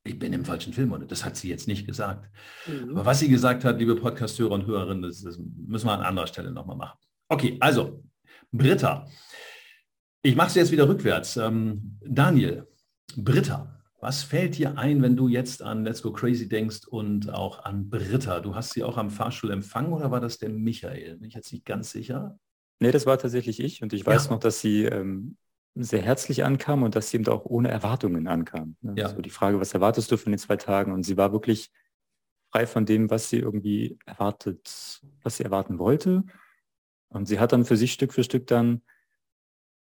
Speaker 2: ich bin im falschen Film und das hat sie jetzt nicht gesagt. Mhm. Aber was sie gesagt hat, liebe Podcasthörer und Hörerinnen, das, das müssen wir an anderer Stelle nochmal machen. Okay, also Britta. Ich mache es jetzt wieder rückwärts. Ähm, Daniel, Britta, was fällt dir ein, wenn du jetzt an Let's Go Crazy denkst und auch an Britta? Du hast sie auch am Fahrstuhl empfangen oder war das der Michael? Bin ich jetzt nicht ganz sicher.
Speaker 5: Nee, das war tatsächlich ich und ich weiß ja. noch, dass sie ähm, sehr herzlich ankam und dass sie eben auch ohne Erwartungen ankam. Ne? Ja. So die Frage, was erwartest du von den zwei Tagen? Und sie war wirklich frei von dem, was sie irgendwie erwartet, was sie erwarten wollte. Und sie hat dann für sich Stück für Stück dann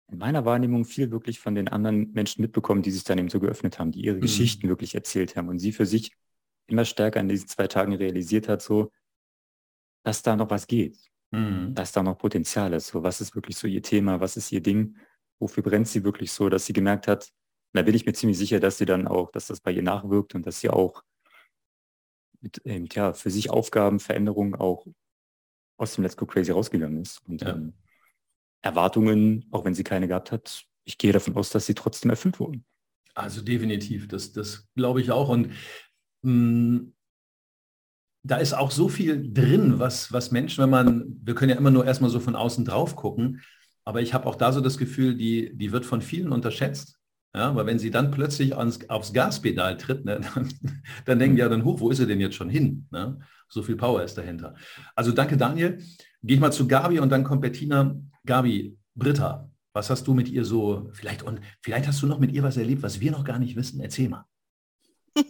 Speaker 5: in meiner Wahrnehmung viel wirklich von den anderen Menschen mitbekommen, die sich dann eben so geöffnet haben, die ihre mhm. Geschichten wirklich erzählt haben und sie für sich immer stärker in diesen zwei Tagen realisiert hat, so, dass da noch was geht, mhm. dass da noch Potenzial ist. So, was ist wirklich so ihr Thema, was ist ihr Ding, wofür brennt sie wirklich so, dass sie gemerkt hat, da bin ich mir ziemlich sicher, dass sie dann auch, dass das bei ihr nachwirkt und dass sie auch mit, ähm, ja, für sich Aufgaben, Veränderungen auch aus dem Let's Go Crazy rausgegangen ist. Und ja. ähm, Erwartungen, auch wenn sie keine gehabt hat, ich gehe davon aus, dass sie trotzdem erfüllt wurden.
Speaker 2: Also definitiv, das, das glaube ich auch. Und mh, mm, da ist auch so viel drin, was, was Menschen, wenn man, wir können ja immer nur erstmal so von außen drauf gucken, aber ich habe auch da so das Gefühl, die, die wird von vielen unterschätzt. Ja, weil wenn sie dann plötzlich ans, aufs Gaspedal tritt, ne, dann, dann denken die ja dann hoch, wo ist sie denn jetzt schon hin? Ne? So viel Power ist dahinter. Also danke Daniel. Gehe ich mal zu Gabi und dann kommt Bettina. Gabi, Britta, was hast du mit ihr so, vielleicht, und vielleicht hast du noch mit ihr was erlebt, was wir noch gar nicht wissen. Erzähl mal.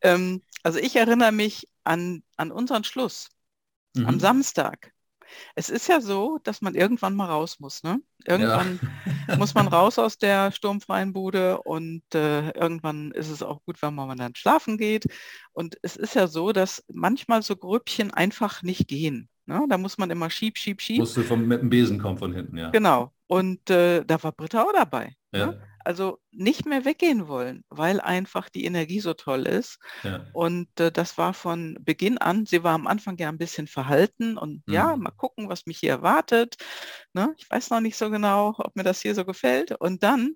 Speaker 3: ähm, also ich erinnere mich an, an unseren Schluss mhm. am Samstag. Es ist ja so, dass man irgendwann mal raus muss. Ne? Irgendwann ja. muss man raus aus der sturmfreien Bude und äh, irgendwann ist es auch gut, wenn man dann schlafen geht. Und es ist ja so, dass manchmal so Grüppchen einfach nicht gehen. Ne? Da muss man immer schieb, schieb, schieb.
Speaker 2: Musste vom, mit dem Besen kommen von hinten, ja.
Speaker 3: Genau. Und äh, da war Britta auch dabei. Ne? Ja. Ne? Also nicht mehr weggehen wollen, weil einfach die Energie so toll ist. Ja. Und äh, das war von Beginn an, sie war am Anfang ja ein bisschen verhalten und mhm. ja, mal gucken, was mich hier erwartet. Ne? Ich weiß noch nicht so genau, ob mir das hier so gefällt. Und dann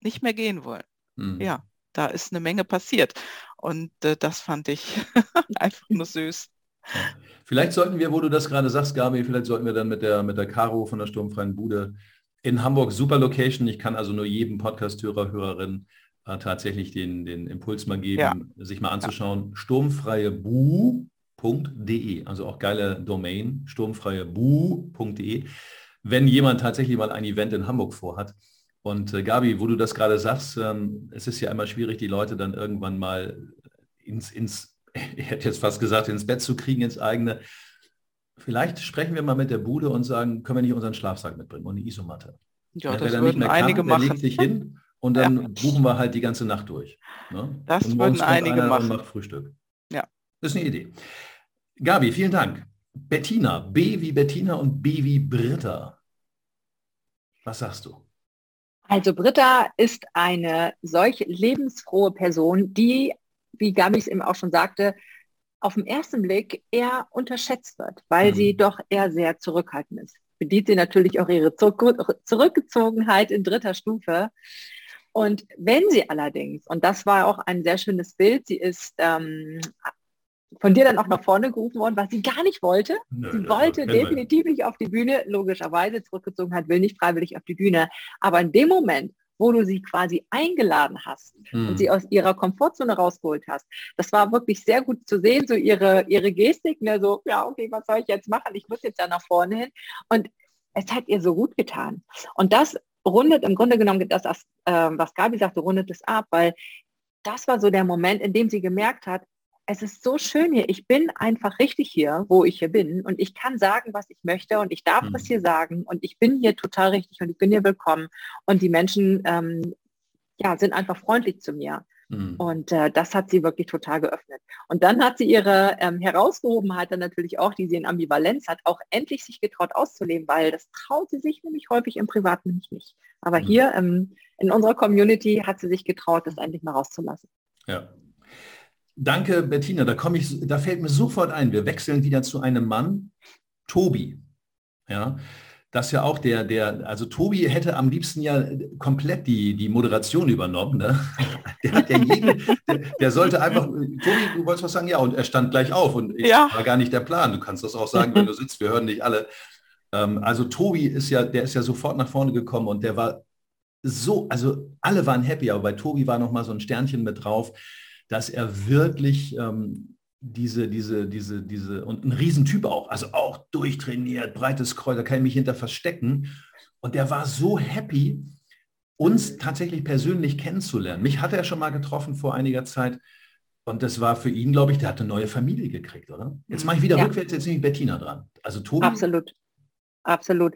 Speaker 3: nicht mehr gehen wollen. Mhm. Ja, da ist eine Menge passiert. Und äh, das fand ich einfach nur süß.
Speaker 2: Vielleicht sollten wir, wo du das gerade sagst, Gabi, vielleicht sollten wir dann mit der, mit der Caro von der Sturmfreien Bude in Hamburg, super Location. Ich kann also nur jedem Podcast-Hörer, Hörerin äh, tatsächlich den, den Impuls mal geben, ja. sich mal anzuschauen. Ja. Sturmfreiebu.de, also auch geile Domain, sturmfreiebu.de, wenn jemand tatsächlich mal ein Event in Hamburg vorhat. Und äh, Gabi, wo du das gerade sagst, ähm, es ist ja immer schwierig, die Leute dann irgendwann mal ins, ins ich hätte jetzt fast gesagt, ins Bett zu kriegen, ins eigene. Vielleicht sprechen wir mal mit der Bude und sagen, können wir nicht unseren Schlafsack mitbringen und eine Isomatte.
Speaker 3: Ja, ja das würden einige kann, machen.
Speaker 2: legt sich hin und dann ja. buchen wir halt die ganze Nacht durch.
Speaker 3: Ne? Das und würden einige machen.
Speaker 2: macht Frühstück. Ja. Das ist eine Idee. Gabi, vielen Dank. Bettina, B wie Bettina und B wie Britta. Was sagst du?
Speaker 4: Also Britta ist eine solch lebensfrohe Person, die wie Gabi es eben auch schon sagte, auf den ersten Blick eher unterschätzt wird, weil mhm. sie doch eher sehr zurückhaltend ist. Bedient sie natürlich auch ihre Zurückgezogenheit in dritter Stufe. Und wenn sie allerdings, und das war auch ein sehr schönes Bild, sie ist ähm, von dir dann auch nach vorne gerufen worden, was sie gar nicht wollte. Nö, sie wollte definitiv nicht auf die Bühne, logischerweise zurückgezogen hat, will nicht freiwillig auf die Bühne. Aber in dem Moment, wo du sie quasi eingeladen hast hm. und sie aus ihrer Komfortzone rausgeholt hast. Das war wirklich sehr gut zu sehen, so ihre, ihre Gestik, ne, so, ja, okay, was soll ich jetzt machen? Ich muss jetzt ja nach vorne hin. Und es hat ihr so gut getan. Und das rundet im Grunde genommen, das, was Gabi sagte, rundet es ab, weil das war so der Moment, in dem sie gemerkt hat, es ist so schön hier. Ich bin einfach richtig hier, wo ich hier bin und ich kann sagen, was ich möchte und ich darf mhm. das hier sagen und ich bin hier total richtig und ich bin hier willkommen und die Menschen ähm, ja, sind einfach freundlich zu mir. Mhm. Und äh, das hat sie wirklich total geöffnet. Und dann hat sie ihre ähm, Herausgehobenheit dann natürlich auch, die sie in Ambivalenz hat, auch endlich sich getraut auszuleben, weil das traut sie sich nämlich häufig im Privaten nicht. nicht. Aber mhm. hier ähm, in unserer Community hat sie sich getraut, das endlich mal rauszulassen.
Speaker 2: Ja, Danke, Bettina. Da komme ich, da fällt mir sofort ein. Wir wechseln wieder zu einem Mann, Tobi. Ja, das ja auch der, der, also Tobi hätte am liebsten ja komplett die, die Moderation übernommen. Ne? Der ja jeden, der, der, sollte einfach, Tobi, du wolltest was sagen? Ja, und er stand gleich auf und ich ja. war gar nicht der Plan. Du kannst das auch sagen, wenn du sitzt, wir hören dich alle. Ähm, also Tobi ist ja, der ist ja sofort nach vorne gekommen und der war so, also alle waren happy, aber bei Tobi war noch mal so ein Sternchen mit drauf dass er wirklich ähm, diese, diese, diese, diese, und ein Riesentyp auch, also auch durchtrainiert, breites Kreuz, da kann ich mich hinter verstecken. Und der war so happy, uns tatsächlich persönlich kennenzulernen. Mich hatte er schon mal getroffen vor einiger Zeit. Und das war für ihn, glaube ich, der hat eine neue Familie gekriegt, oder? Jetzt mache ich wieder ja. rückwärts, jetzt nehme ich Bettina dran. Also Tobi.
Speaker 4: Absolut absolut.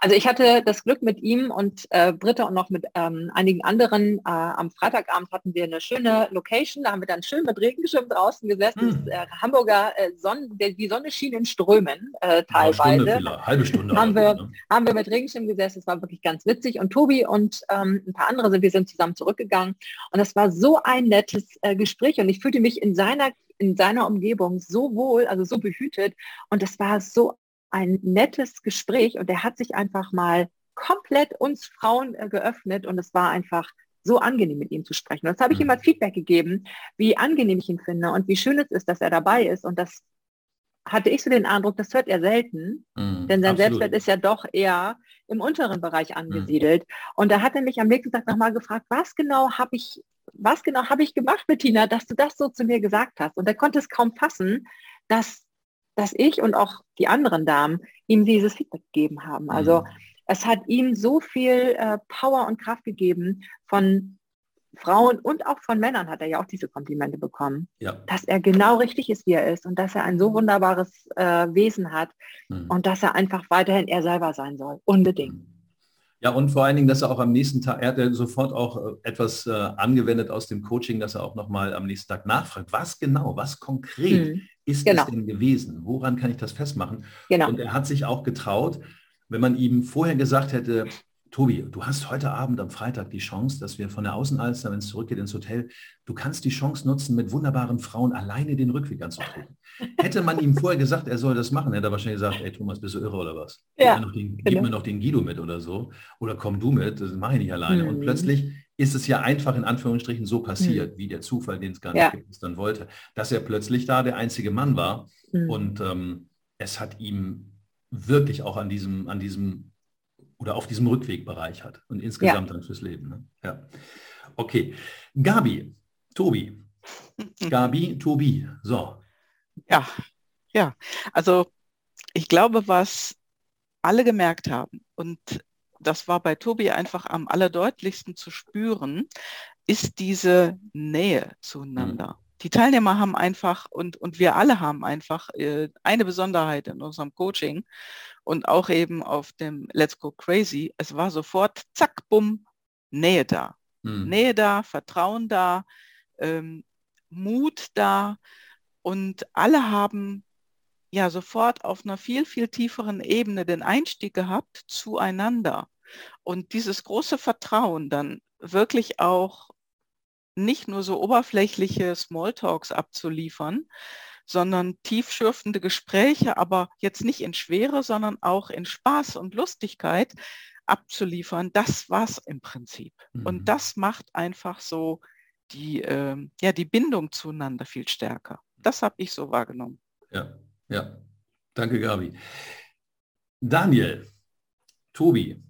Speaker 4: Also ich hatte das Glück mit ihm und äh, Britta und noch mit ähm, einigen anderen. Äh, am Freitagabend hatten wir eine schöne Location, da haben wir dann schön mit Regenschirm draußen gesessen. Mhm. Äh, Hamburger äh, Sonne, die Sonne schien in Strömen äh, teilweise.
Speaker 2: Stunde halbe Stunde.
Speaker 4: haben, wir, ne? haben wir mit Regenschirm gesessen, es war wirklich ganz witzig. Und Tobi und ähm, ein paar andere sind, wir sind zusammen zurückgegangen. Und es war so ein nettes äh, Gespräch und ich fühlte mich in seiner in seiner Umgebung so wohl, also so behütet. Und es war so ein nettes Gespräch und er hat sich einfach mal komplett uns Frauen äh, geöffnet und es war einfach so angenehm mit ihm zu sprechen. Und das habe ich ihm mhm. als Feedback gegeben, wie angenehm ich ihn finde und wie schön es ist, dass er dabei ist. Und das hatte ich so den Eindruck, das hört er selten, mm, denn sein absolut. Selbstwert ist ja doch eher im unteren Bereich angesiedelt. Mm. Und da hat er mich am nächsten Tag nochmal gefragt, was genau habe ich, was genau habe ich gemacht, Bettina, dass du das so zu mir gesagt hast? Und er konnte es kaum fassen, dass dass ich und auch die anderen Damen ihm dieses Feedback gegeben haben. Also mhm. es hat ihm so viel äh, Power und Kraft gegeben von Frauen und auch von Männern hat er ja auch diese Komplimente bekommen, ja. dass er genau richtig ist, wie er ist und dass er ein so wunderbares äh, Wesen hat mhm. und dass er einfach weiterhin er selber sein soll, unbedingt. Mhm.
Speaker 2: Ja, und vor allen Dingen, dass er auch am nächsten Tag, er hat ja sofort auch äh, etwas äh, angewendet aus dem Coaching, dass er auch nochmal am nächsten Tag nachfragt, was genau, was konkret mhm ist genau. es denn gewesen? Woran kann ich das festmachen? Genau. Und er hat sich auch getraut, wenn man ihm vorher gesagt hätte, Tobi, du hast heute Abend am Freitag die Chance, dass wir von der Außenalster, wenn es zurückgeht ins Hotel, du kannst die Chance nutzen, mit wunderbaren Frauen alleine den Rückweg anzutreten. Hätte man ihm vorher gesagt, er soll das machen, hätte er wahrscheinlich gesagt, ey Thomas, bist du irre oder was? Ja, gib, mir den, genau. gib, mir noch den, Guido mit oder so. Oder komm du mit, das mache ich nicht alleine. Mhm. Und plötzlich ist es ja einfach in Anführungsstrichen so passiert, mhm. wie der Zufall, den es gar nicht ja. gibt, es dann wollte, dass er plötzlich da der einzige Mann war. Mhm. Und ähm, es hat ihm wirklich auch an diesem, an diesem oder auf diesem Rückweg bereichert und insgesamt ja. dann fürs Leben. Ne? Ja. Okay. Gabi, Tobi. Gabi, Tobi. So.
Speaker 3: Ja, ja. Also ich glaube, was alle gemerkt haben, und das war bei Tobi einfach am allerdeutlichsten zu spüren, ist diese Nähe zueinander. Mhm. Die Teilnehmer haben einfach und, und wir alle haben einfach äh, eine Besonderheit in unserem Coaching und auch eben auf dem Let's Go Crazy. Es war sofort, zack, bumm, Nähe da. Mhm. Nähe da, Vertrauen da, ähm, Mut da und alle haben ja sofort auf einer viel, viel tieferen Ebene den Einstieg gehabt zueinander. Und dieses große Vertrauen dann wirklich auch nicht nur so oberflächliche Smalltalks abzuliefern, sondern tiefschürfende Gespräche, aber jetzt nicht in Schwere, sondern auch in Spaß und Lustigkeit abzuliefern, das war's im Prinzip. Mhm. Und das macht einfach so die, äh, ja, die Bindung zueinander viel stärker. Das habe ich so wahrgenommen.
Speaker 2: Ja, ja. Danke, Gabi. Daniel, Tobi,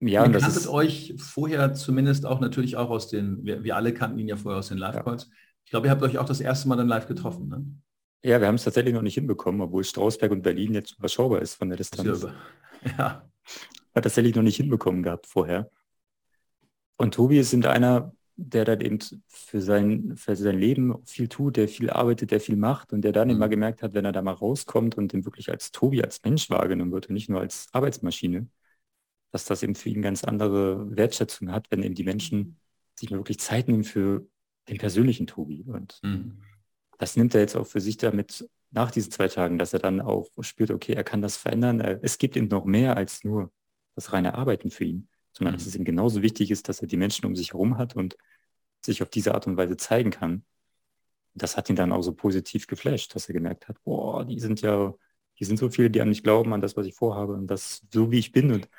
Speaker 2: ja, Ihr kanntet ist, euch vorher zumindest auch natürlich auch aus den, wir, wir alle kannten ihn ja vorher aus den Live-Calls. Ja. Ich glaube, ihr habt euch auch das erste Mal dann live getroffen, ne?
Speaker 5: Ja, wir haben es tatsächlich noch nicht hinbekommen, obwohl Strausberg und Berlin jetzt überschaubar ist von der Distanz. Ja, ja. Hat tatsächlich noch nicht hinbekommen gehabt vorher. Und Tobi ist eben einer, der dann eben für sein, für sein Leben viel tut, der viel arbeitet, der viel macht und der dann mhm. immer gemerkt hat, wenn er da mal rauskommt und den wirklich als Tobi, als Mensch wahrgenommen wird und nicht nur als Arbeitsmaschine, dass das eben für ihn ganz andere Wertschätzung hat, wenn eben die Menschen sich wirklich Zeit nehmen für den persönlichen Tobi. Und mhm. das nimmt er jetzt auch für sich damit nach diesen zwei Tagen, dass er dann auch spürt, okay, er kann das verändern. Es gibt ihm noch mehr als nur das reine Arbeiten für ihn, sondern mhm. dass es ihm genauso wichtig ist, dass er die Menschen um sich herum hat und sich auf diese Art und Weise zeigen kann. Das hat ihn dann auch so positiv geflasht, dass er gemerkt hat, boah, die sind ja, die sind so viele, die an mich glauben, an das, was ich vorhabe und das so, wie ich bin. Und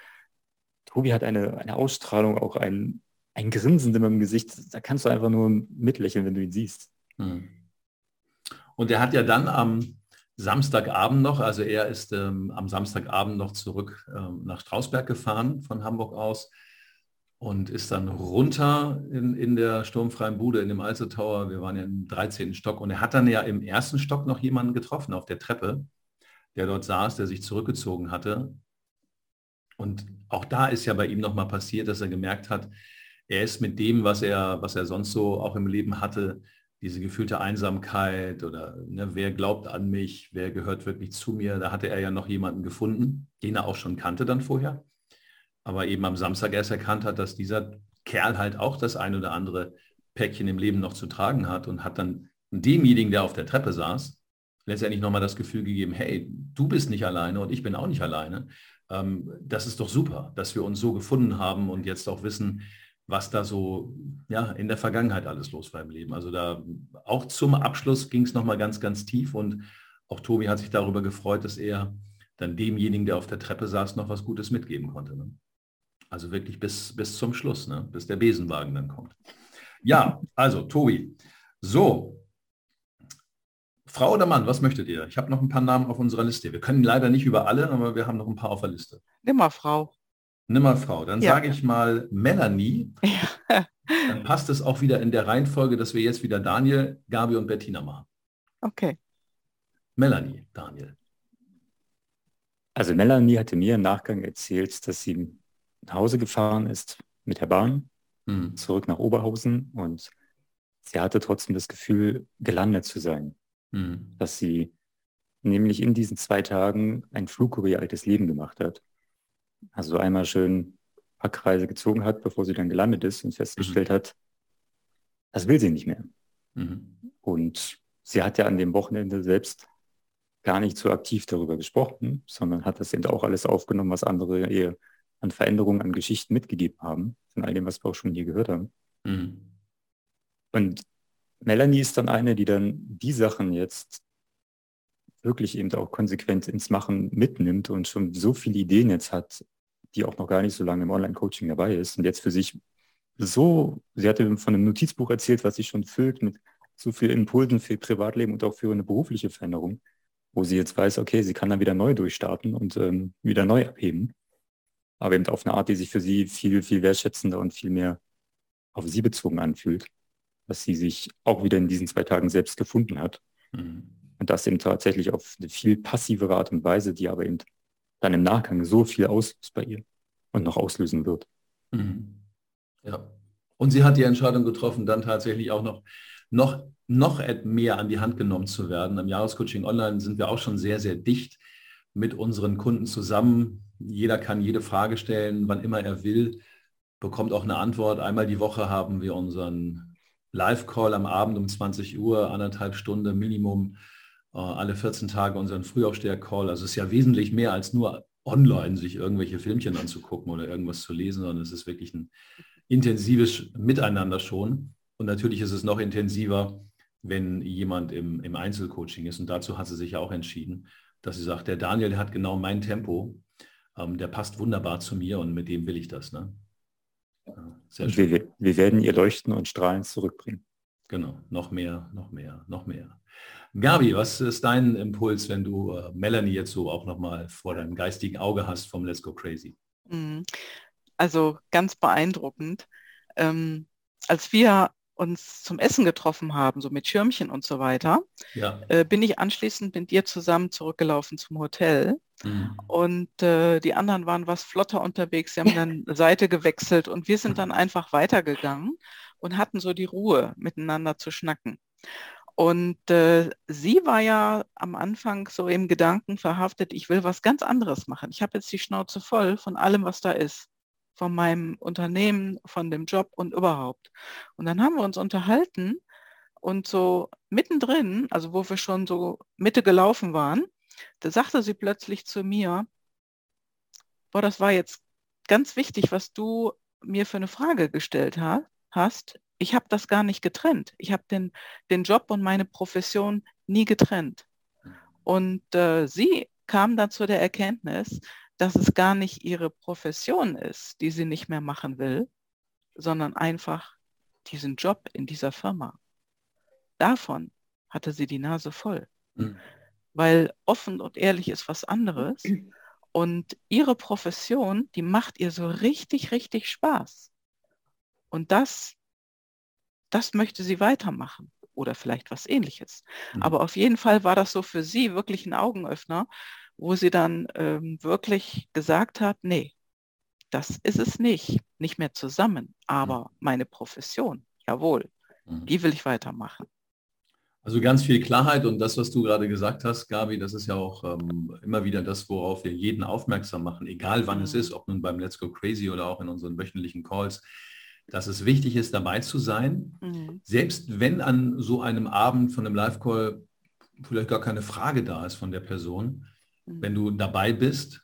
Speaker 5: Tobi hat eine, eine Ausstrahlung, auch ein, ein Grinsen in meinem Gesicht. Da kannst du einfach nur mitlächeln, wenn du ihn siehst. Hm.
Speaker 2: Und er hat ja dann am Samstagabend noch, also er ist ähm, am Samstagabend noch zurück ähm, nach Strausberg gefahren von Hamburg aus und ist dann runter in, in der sturmfreien Bude in dem Alster Tower. Wir waren ja im 13. Stock und er hat dann ja im ersten Stock noch jemanden getroffen auf der Treppe, der dort saß, der sich zurückgezogen hatte und auch da ist ja bei ihm nochmal passiert, dass er gemerkt hat, er ist mit dem, was er, was er sonst so auch im Leben hatte, diese gefühlte Einsamkeit oder ne, wer glaubt an mich, wer gehört wirklich zu mir, da hatte er ja noch jemanden gefunden, den er auch schon kannte dann vorher, aber eben am Samstag erst erkannt hat, dass dieser Kerl halt auch das ein oder andere Päckchen im Leben noch zu tragen hat und hat dann demjenigen, der auf der Treppe saß, letztendlich nochmal das Gefühl gegeben, hey, du bist nicht alleine und ich bin auch nicht alleine das ist doch super, dass wir uns so gefunden haben und jetzt auch wissen, was da so ja, in der Vergangenheit alles los war im Leben. Also da auch zum Abschluss ging es nochmal ganz, ganz tief und auch Tobi hat sich darüber gefreut, dass er dann demjenigen, der auf der Treppe saß, noch was Gutes mitgeben konnte. Ne? Also wirklich bis, bis zum Schluss, ne? bis der Besenwagen dann kommt. Ja, also Tobi. So, Frau oder Mann, was möchtet ihr? Ich habe noch ein paar Namen auf unserer Liste. Wir können leider nicht über alle, aber wir haben noch ein paar auf der Liste.
Speaker 3: Nimm mal Frau.
Speaker 2: Nimm mal Frau. Dann ja. sage ich mal Melanie. Ja. Dann passt es auch wieder in der Reihenfolge, dass wir jetzt wieder Daniel, Gabi und Bettina machen.
Speaker 3: Okay.
Speaker 2: Melanie, Daniel.
Speaker 5: Also Melanie hatte mir im Nachgang erzählt, dass sie nach Hause gefahren ist mit der Bahn, mhm. zurück nach Oberhausen und sie hatte trotzdem das Gefühl, gelandet zu sein. Mhm. Dass sie nämlich in diesen zwei Tagen ein Flug über ihr altes Leben gemacht hat. Also einmal schön Packreise gezogen hat, bevor sie dann gelandet ist und festgestellt mhm. hat, das will sie nicht mehr. Mhm. Und sie hat ja an dem Wochenende selbst gar nicht so aktiv darüber gesprochen, sondern hat das eben auch alles aufgenommen, was andere ihr an Veränderungen, an Geschichten mitgegeben haben, von all dem, was wir auch schon hier gehört haben. Mhm. Und Melanie ist dann eine, die dann die Sachen jetzt wirklich eben auch konsequent ins Machen mitnimmt und schon so viele Ideen jetzt hat, die auch noch gar nicht so lange im Online-Coaching dabei ist und jetzt für sich so, sie hatte von einem Notizbuch erzählt, was sich schon füllt mit so vielen Impulsen für Privatleben und auch für eine berufliche Veränderung. wo sie jetzt weiß, okay, sie kann dann wieder neu durchstarten und ähm, wieder neu abheben. Aber eben auf eine Art, die sich für sie viel, viel wertschätzender und viel mehr auf sie bezogen anfühlt, dass sie sich auch wieder in diesen zwei Tagen selbst gefunden hat. Mhm. Und das eben tatsächlich auf eine viel passivere Art und Weise, die aber eben dann im Nachgang so viel auslöst bei ihr und noch auslösen wird.
Speaker 2: Mhm. Ja. Und sie hat die Entscheidung getroffen, dann tatsächlich auch noch, noch, noch mehr an die Hand genommen zu werden. Am Jahrescoaching Online sind wir auch schon sehr, sehr dicht mit unseren Kunden zusammen. Jeder kann jede Frage stellen, wann immer er will, bekommt auch eine Antwort. Einmal die Woche haben wir unseren Live-Call am Abend um 20 Uhr, anderthalb Stunden Minimum, äh, alle 14 Tage unseren Frühaufsteher-Call. Also es ist ja wesentlich mehr als nur online sich irgendwelche Filmchen anzugucken oder irgendwas zu lesen, sondern es ist wirklich ein intensives Miteinander schon. Und natürlich ist es noch intensiver, wenn jemand im, im Einzelcoaching ist. Und dazu hat sie sich ja auch entschieden, dass sie sagt, der Daniel, der hat genau mein Tempo, ähm, der passt wunderbar zu mir und mit dem will ich das. Ne?
Speaker 5: Sehr schön. Wir, wir werden ihr Leuchten und Strahlen zurückbringen.
Speaker 2: Genau, noch mehr, noch mehr, noch mehr. Gabi, was ist dein Impuls, wenn du äh, Melanie jetzt so auch nochmal vor deinem geistigen Auge hast vom Let's Go Crazy? Mhm.
Speaker 3: Also ganz beeindruckend. Ähm, als wir uns zum Essen getroffen haben, so mit Schirmchen und so weiter, ja. äh, bin ich anschließend mit dir zusammen zurückgelaufen zum Hotel. Mhm. Und äh, die anderen waren was flotter unterwegs, sie haben dann Seite gewechselt und wir sind dann einfach weitergegangen und hatten so die Ruhe, miteinander zu schnacken. Und äh, sie war ja am Anfang so im Gedanken verhaftet, ich will was ganz anderes machen. Ich habe jetzt die Schnauze voll von allem, was da ist. Von meinem Unternehmen, von dem Job und überhaupt. Und dann haben wir uns unterhalten und so mittendrin, also wo wir schon so Mitte gelaufen waren, da sagte sie plötzlich zu mir, boah, das war jetzt ganz wichtig, was du mir für eine Frage gestellt hast ich habe das gar nicht getrennt. Ich habe den, den Job und meine Profession nie getrennt. Und äh, sie kam dann zu der Erkenntnis, dass es gar nicht ihre Profession ist, die sie nicht mehr machen will, sondern einfach diesen Job in dieser Firma. Davon hatte sie die Nase voll. Mhm. Weil offen und ehrlich ist was anderes. Und ihre Profession, die macht ihr so richtig, richtig Spaß. Und das das möchte sie weitermachen oder vielleicht was ähnliches. Mhm. Aber auf jeden Fall war das so für sie wirklich ein Augenöffner, wo sie dann ähm, wirklich gesagt hat, nee, das ist es nicht, nicht mehr zusammen, aber meine Profession, jawohl, mhm. die will ich weitermachen.
Speaker 2: Also ganz viel Klarheit und das, was du gerade gesagt hast, Gabi, das ist ja auch ähm, immer wieder das, worauf wir jeden aufmerksam machen, egal wann es mhm. ist, ob nun beim Let's Go Crazy oder auch in unseren wöchentlichen Calls dass es wichtig ist, dabei zu sein. Mhm. Selbst wenn an so einem Abend von einem Live-Call vielleicht gar keine Frage da ist von der Person. Wenn du dabei bist,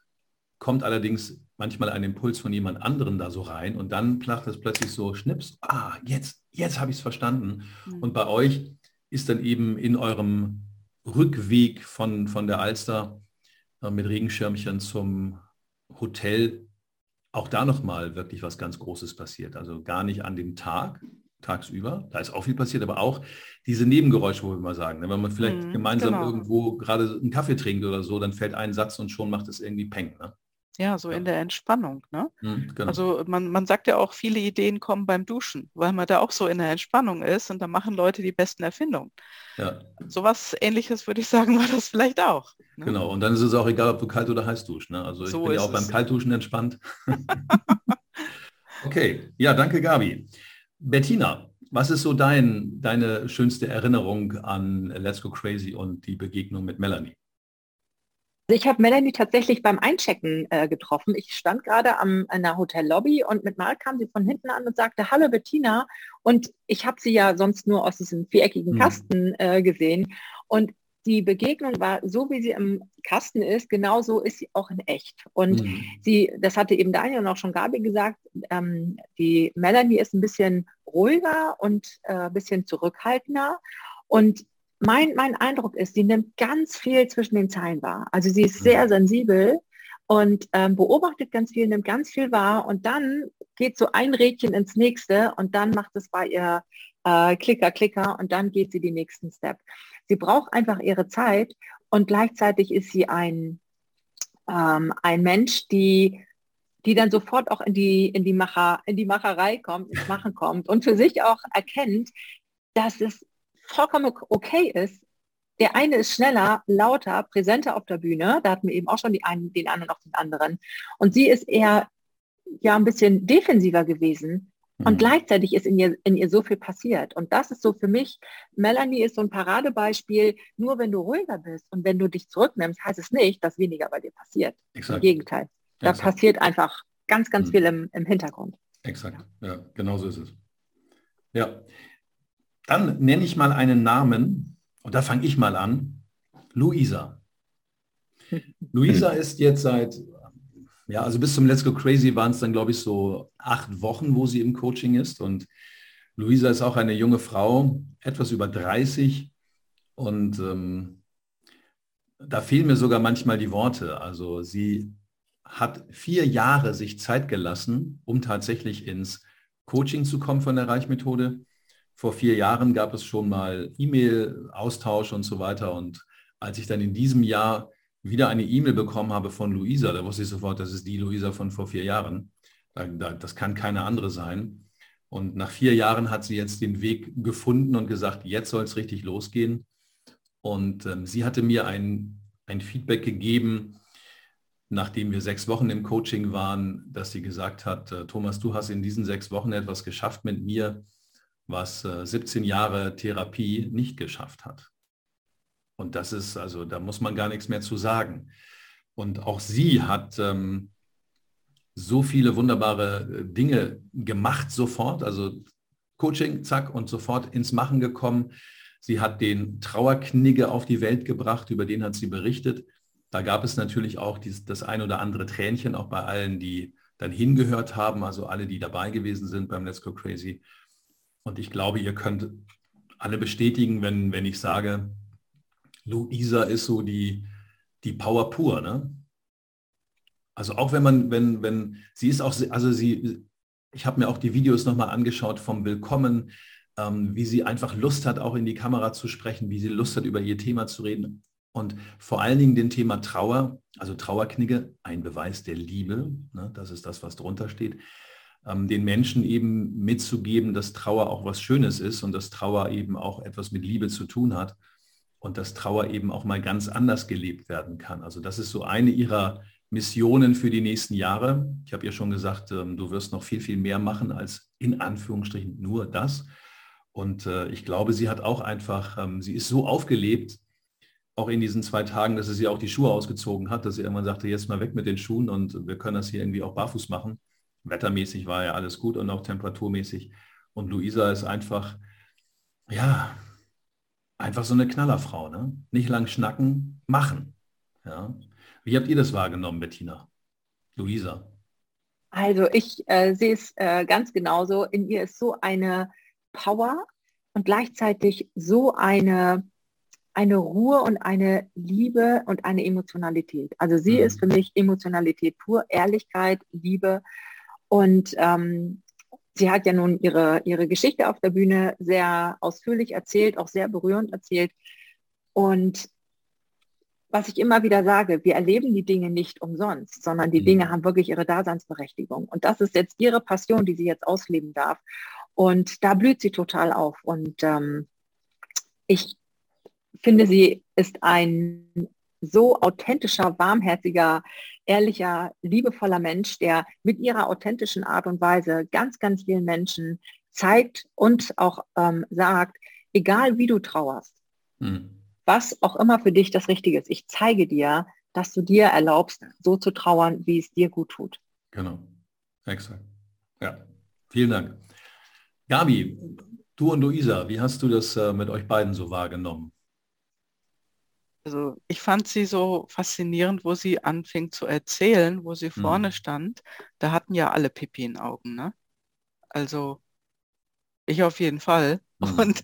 Speaker 2: kommt allerdings manchmal ein Impuls von jemand anderen da so rein und dann placht es plötzlich so schnips, ah, jetzt, jetzt habe ich es verstanden. Mhm. Und bei euch ist dann eben in eurem Rückweg von, von der Alster äh, mit Regenschirmchen zum Hotel auch da nochmal wirklich was ganz Großes passiert. Also gar nicht an dem Tag, tagsüber, da ist auch viel passiert, aber auch diese Nebengeräusche, wo wir mal sagen, ne? wenn man vielleicht mhm, gemeinsam genau. irgendwo gerade einen Kaffee trinkt oder so, dann fällt ein Satz und schon macht es irgendwie Peng. Ne?
Speaker 3: Ja, so ja. in der Entspannung. Ne? Mhm, genau. Also man, man sagt ja auch, viele Ideen kommen beim Duschen, weil man da auch so in der Entspannung ist und da machen Leute die besten Erfindungen. Ja. Sowas ähnliches würde ich sagen, war das vielleicht auch.
Speaker 2: Ne? Genau, und dann ist es auch egal, ob du kalt oder heiß duschst. Ne? Also ich so bin ja auch beim Kaltduschen entspannt. okay, ja, danke Gabi. Bettina, was ist so dein, deine schönste Erinnerung an Let's Go Crazy und die Begegnung mit Melanie?
Speaker 4: Also ich habe Melanie tatsächlich beim Einchecken äh, getroffen. Ich stand gerade am in der Hotellobby und mit Mal kam sie von hinten an und sagte, hallo Bettina. Und ich habe sie ja sonst nur aus diesem viereckigen mhm. Kasten äh, gesehen. Und die Begegnung war so, wie sie im Kasten ist, genauso ist sie auch in echt. Und mhm. sie, das hatte eben Daniel und auch schon Gabi gesagt, ähm, die Melanie ist ein bisschen ruhiger und äh, ein bisschen zurückhaltender. Und mein, mein Eindruck ist, sie nimmt ganz viel zwischen den Zeilen wahr. Also sie ist sehr mhm. sensibel und ähm, beobachtet ganz viel, nimmt ganz viel wahr und dann geht so ein Rädchen ins nächste und dann macht es bei ihr äh, Klicker, Klicker und dann geht sie den nächsten Step. Sie braucht einfach ihre Zeit Und gleichzeitig ist sie ein, ähm, ein Mensch, die, die dann sofort auch in die, in, die Macher, in die Macherei kommt, ins Machen kommt und für sich auch erkennt, dass es vollkommen okay ist. Der eine ist schneller, lauter, präsenter auf der Bühne. Da hatten wir eben auch schon einen, den einen und auch den anderen. Und sie ist eher ja ein bisschen defensiver gewesen. Und mhm. gleichzeitig ist in ihr, in ihr so viel passiert. Und das ist so für mich, Melanie ist so ein Paradebeispiel, nur wenn du ruhiger bist und wenn du dich zurücknimmst, heißt es nicht, dass weniger bei dir passiert. Exakt. Im Gegenteil. Da Exakt. passiert einfach ganz, ganz mhm. viel im, im Hintergrund.
Speaker 2: Exakt, ja, genau so ist es. Ja, dann nenne ich mal einen Namen und da fange ich mal an. Luisa. Luisa ist jetzt seit ja, also bis zum Let's Go Crazy waren es dann, glaube ich, so acht Wochen, wo sie im Coaching ist. Und Luisa ist auch eine junge Frau, etwas über 30. Und ähm, da fehlen mir sogar manchmal die Worte. Also sie hat vier Jahre sich Zeit gelassen, um tatsächlich ins Coaching zu kommen von der Reichmethode. Vor vier Jahren gab es schon mal E-Mail-Austausch und so weiter. Und als ich dann in diesem Jahr wieder eine E-Mail bekommen habe von Luisa, da wusste ich sofort, das ist die Luisa von vor vier Jahren. Das kann keine andere sein. Und nach vier Jahren hat sie jetzt den Weg gefunden und gesagt, jetzt soll es richtig losgehen. Und ähm, sie hatte mir ein, ein Feedback gegeben, nachdem wir sechs Wochen im Coaching waren, dass sie gesagt hat, äh, Thomas, du hast in diesen sechs Wochen etwas geschafft mit mir, was äh, 17 Jahre Therapie nicht geschafft hat. Und das ist, also da muss man gar nichts mehr zu sagen. Und auch sie hat ähm, so viele wunderbare äh, Dinge gemacht sofort. Also Coaching, zack, und sofort ins Machen gekommen. Sie hat den Trauerknigge auf die Welt gebracht, über den hat sie berichtet. Da gab es natürlich auch dies, das ein oder andere Tränchen, auch bei allen, die dann hingehört haben, also alle, die dabei gewesen sind beim Let's Go Crazy. Und ich glaube, ihr könnt alle bestätigen, wenn, wenn ich sage, Luisa ist so die, die Power pur, ne? Also auch wenn man, wenn, wenn, sie ist auch, also sie, ich habe mir auch die Videos nochmal angeschaut vom Willkommen, ähm, wie sie einfach Lust hat, auch in die Kamera zu sprechen, wie sie Lust hat, über ihr Thema zu reden. Und vor allen Dingen den Thema Trauer, also Trauerknigge, ein Beweis der Liebe, ne, das ist das, was drunter steht, ähm, den Menschen eben mitzugeben, dass Trauer auch was Schönes ist und dass Trauer eben auch etwas mit Liebe zu tun hat und dass Trauer eben auch mal ganz anders gelebt werden kann. Also das ist so eine ihrer Missionen für die nächsten Jahre. Ich habe ja schon gesagt, ähm, du wirst noch viel, viel mehr machen als in Anführungsstrichen nur das. Und äh, ich glaube, sie hat auch einfach, ähm, sie ist so aufgelebt, auch in diesen zwei Tagen, dass sie sich auch die Schuhe ausgezogen hat, dass sie irgendwann sagte, jetzt mal weg mit den Schuhen und wir können das hier irgendwie auch barfuß machen. Wettermäßig war ja alles gut und auch temperaturmäßig. Und Luisa ist einfach, ja, einfach so eine Knallerfrau, ne? Nicht lang schnacken, machen. Ja. Wie habt ihr das wahrgenommen, Bettina? Luisa?
Speaker 4: Also ich äh, sehe es äh, ganz genauso. In ihr ist so eine Power und gleichzeitig so eine, eine Ruhe und eine Liebe und eine Emotionalität. Also sie mhm. ist für mich Emotionalität pur, Ehrlichkeit, Liebe. Und ähm, Sie hat ja nun ihre, ihre Geschichte auf der Bühne sehr ausführlich erzählt, auch sehr berührend erzählt. Und was ich immer wieder sage, wir erleben die Dinge nicht umsonst, sondern die mhm. Dinge haben wirklich ihre Daseinsberechtigung. Und das ist jetzt ihre Passion, die sie jetzt ausleben darf. Und da blüht sie total auf. Und ähm, ich finde, sie ist ein so authentischer, warmherziger, ehrlicher, liebevoller Mensch, der mit ihrer authentischen Art und Weise ganz, ganz vielen Menschen zeigt und auch ähm, sagt, egal wie du trauerst, hm. was auch immer für dich das Richtige ist, ich zeige dir, dass du dir erlaubst, so zu trauern, wie es dir gut tut.
Speaker 2: Genau, exakt. Ja, vielen Dank. Gabi, du und Luisa, wie hast du das äh, mit euch beiden so wahrgenommen?
Speaker 3: Also ich fand sie so faszinierend, wo sie anfing zu erzählen, wo sie mhm. vorne stand. Da hatten ja alle Pipi in Augen, ne? Also ich auf jeden Fall. Mhm. Und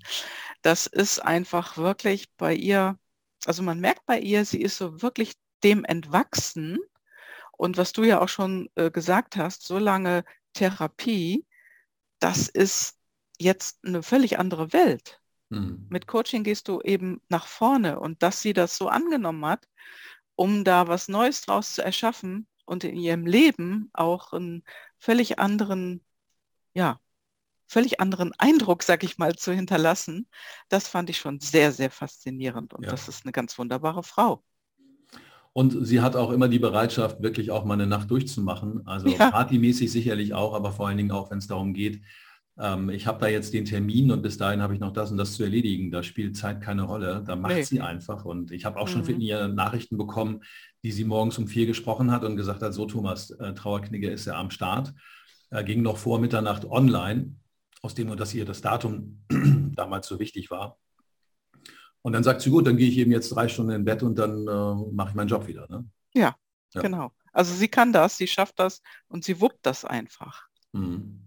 Speaker 3: das ist einfach wirklich bei ihr, also man merkt bei ihr, sie ist so wirklich dem entwachsen. Und was du ja auch schon äh, gesagt hast, so lange Therapie, das ist jetzt eine völlig andere Welt. Mhm. Mit Coaching gehst du eben nach vorne und dass sie das so angenommen hat, um da was Neues draus zu erschaffen und in ihrem Leben auch einen völlig anderen, ja, völlig anderen Eindruck, sag ich mal, zu hinterlassen, das fand ich schon sehr, sehr faszinierend. Und ja. das ist eine ganz wunderbare Frau.
Speaker 2: Und sie hat auch immer die Bereitschaft, wirklich auch mal eine Nacht durchzumachen. Also ja. partymäßig sicherlich auch, aber vor allen Dingen auch, wenn es darum geht, ähm, ich habe da jetzt den Termin und bis dahin habe ich noch das und das zu erledigen. Da spielt Zeit keine Rolle. Da macht nee. sie einfach. Und ich habe auch schon mhm. von ihr Nachrichten bekommen, die sie morgens um vier gesprochen hat und gesagt hat, so Thomas, äh, Trauerknigge ist ja am Start. Er ging noch vor Mitternacht online, aus dem nur, dass ihr das Datum damals so wichtig war. Und dann sagt sie, gut, dann gehe ich eben jetzt drei Stunden in Bett und dann äh, mache ich meinen Job wieder. Ne?
Speaker 3: Ja, ja, genau. Also sie kann das, sie schafft das und sie wuppt das einfach. Mhm.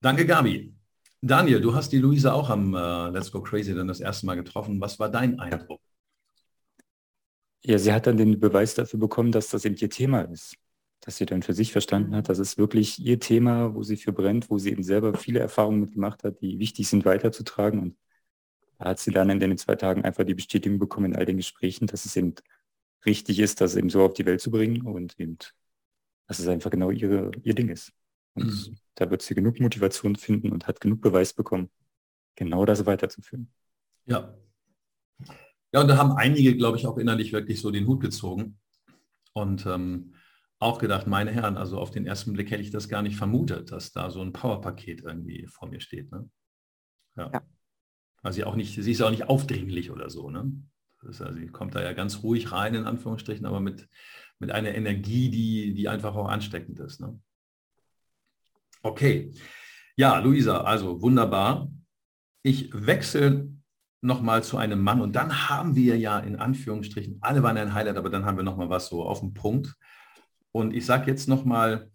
Speaker 2: Danke, Gabi. Daniel, du hast die Luisa auch am äh, Let's Go Crazy dann das erste Mal getroffen. Was war dein Eindruck?
Speaker 5: Ja, sie hat dann den Beweis dafür bekommen, dass das eben ihr Thema ist. Dass sie dann für sich verstanden hat, dass es wirklich ihr Thema, wo sie für brennt, wo sie eben selber viele Erfahrungen mitgemacht hat, die wichtig sind weiterzutragen. Und da hat sie dann in den zwei Tagen einfach die Bestätigung bekommen in all den Gesprächen, dass es eben richtig ist, das eben so auf die Welt zu bringen und eben, dass es einfach genau ihre, ihr Ding ist. Und mhm. da wird sie genug Motivation finden und hat genug Beweis bekommen, genau das weiterzuführen.
Speaker 2: Ja. Ja, und da haben einige, glaube ich, auch innerlich wirklich so den Hut gezogen und ähm, auch gedacht, meine Herren, also auf den ersten Blick hätte ich das gar nicht vermutet, dass da so ein Powerpaket irgendwie vor mir steht. Ne? Ja. ja. Also sie auch nicht, sie ist auch nicht aufdringlich oder so. Ne? Also sie kommt da ja ganz ruhig rein, in Anführungsstrichen, aber mit, mit einer Energie, die, die einfach auch ansteckend ist. Ne? Okay. Ja, Luisa, also wunderbar. Ich wechsle nochmal zu einem Mann und dann haben wir ja in Anführungsstrichen, alle waren ein Highlight, aber dann haben wir nochmal was so auf den Punkt. Und ich sage jetzt nochmal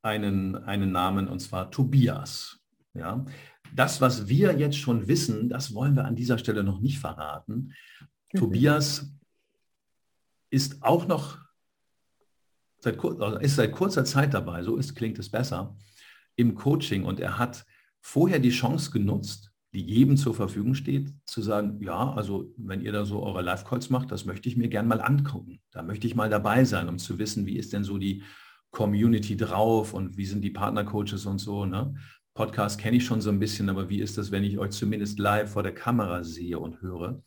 Speaker 2: einen, einen Namen und zwar Tobias. Ja, das, was wir jetzt schon wissen, das wollen wir an dieser Stelle noch nicht verraten. Mhm. Tobias ist auch noch seit, ist seit kurzer Zeit dabei, so ist, klingt es besser, im Coaching und er hat vorher die Chance genutzt, die jedem zur Verfügung steht, zu sagen, ja, also wenn ihr da so eure Live-Calls macht, das möchte ich mir gern mal angucken. Da möchte ich mal dabei sein, um zu wissen, wie ist denn so die Community drauf und wie sind die Partnercoaches und so. Ne? Podcast kenne ich schon so ein bisschen, aber wie ist das, wenn ich euch zumindest live vor der Kamera sehe und höre?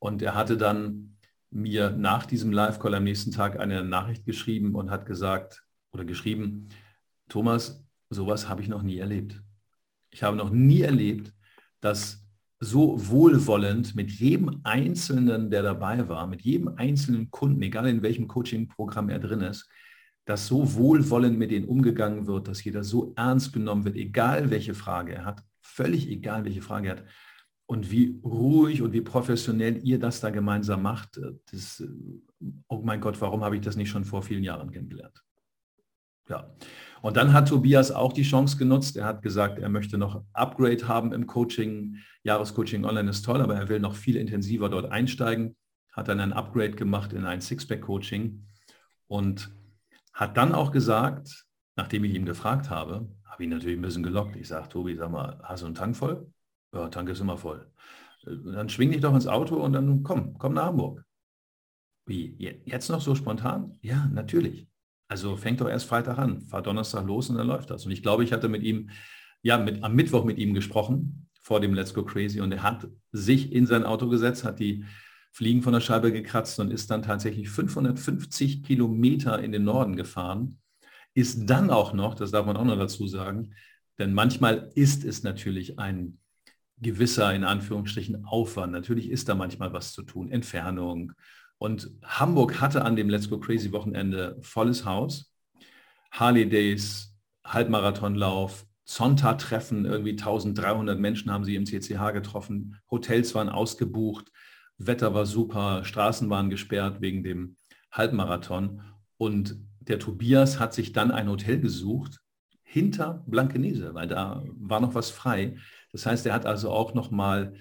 Speaker 2: Und er hatte dann mir nach diesem Live-Call am nächsten Tag eine Nachricht geschrieben und hat gesagt oder geschrieben, Thomas, sowas habe ich noch nie erlebt. Ich habe noch nie erlebt, dass so wohlwollend mit jedem Einzelnen, der dabei war, mit jedem einzelnen Kunden, egal in welchem Coaching-Programm er drin ist, dass so wohlwollend mit denen umgegangen wird, dass jeder so ernst genommen wird, egal welche Frage er hat, völlig egal welche Frage er hat. Und wie ruhig und wie professionell ihr das da gemeinsam macht, das, oh mein Gott, warum habe ich das nicht schon vor vielen Jahren kennengelernt? Ja. Und dann hat Tobias auch die Chance genutzt. Er hat gesagt, er möchte noch Upgrade haben im Coaching. Jahrescoaching online ist toll, aber er will noch viel intensiver dort einsteigen. Hat dann ein Upgrade gemacht in ein Sixpack-Coaching und hat dann auch gesagt, nachdem ich ihn gefragt habe, habe ich natürlich ein bisschen gelockt. Ich sage, Tobi, sag mal, hast du einen Tank voll? Ja, Tank ist immer voll. Äh, dann schwing dich doch ins Auto und dann komm, komm nach Hamburg. Wie, jetzt noch so spontan? Ja, natürlich. Also fängt doch erst Freitag an, fahr Donnerstag los und dann läuft das. Und ich glaube, ich hatte mit ihm, ja, mit, am Mittwoch mit ihm gesprochen, vor dem Let's Go Crazy, und er hat sich in sein Auto gesetzt, hat die Fliegen von der Scheibe gekratzt und ist dann tatsächlich 550 Kilometer in den Norden gefahren. Ist dann auch noch, das darf man auch noch dazu sagen, denn manchmal ist es natürlich ein gewisser, in Anführungsstrichen, Aufwand. Natürlich ist da manchmal was zu tun, Entfernung. Und Hamburg hatte an dem Let's Go Crazy Wochenende volles Haus. Harley Days, Halbmarathonlauf, Zonta-Treffen, irgendwie 1300 Menschen haben sie im CCH getroffen. Hotels waren ausgebucht. Wetter war super, Straßen waren gesperrt wegen dem Halbmarathon. Und der Tobias hat sich dann ein Hotel gesucht hinter Blankenese, weil da war noch was frei. Das heißt, er hat also auch noch mal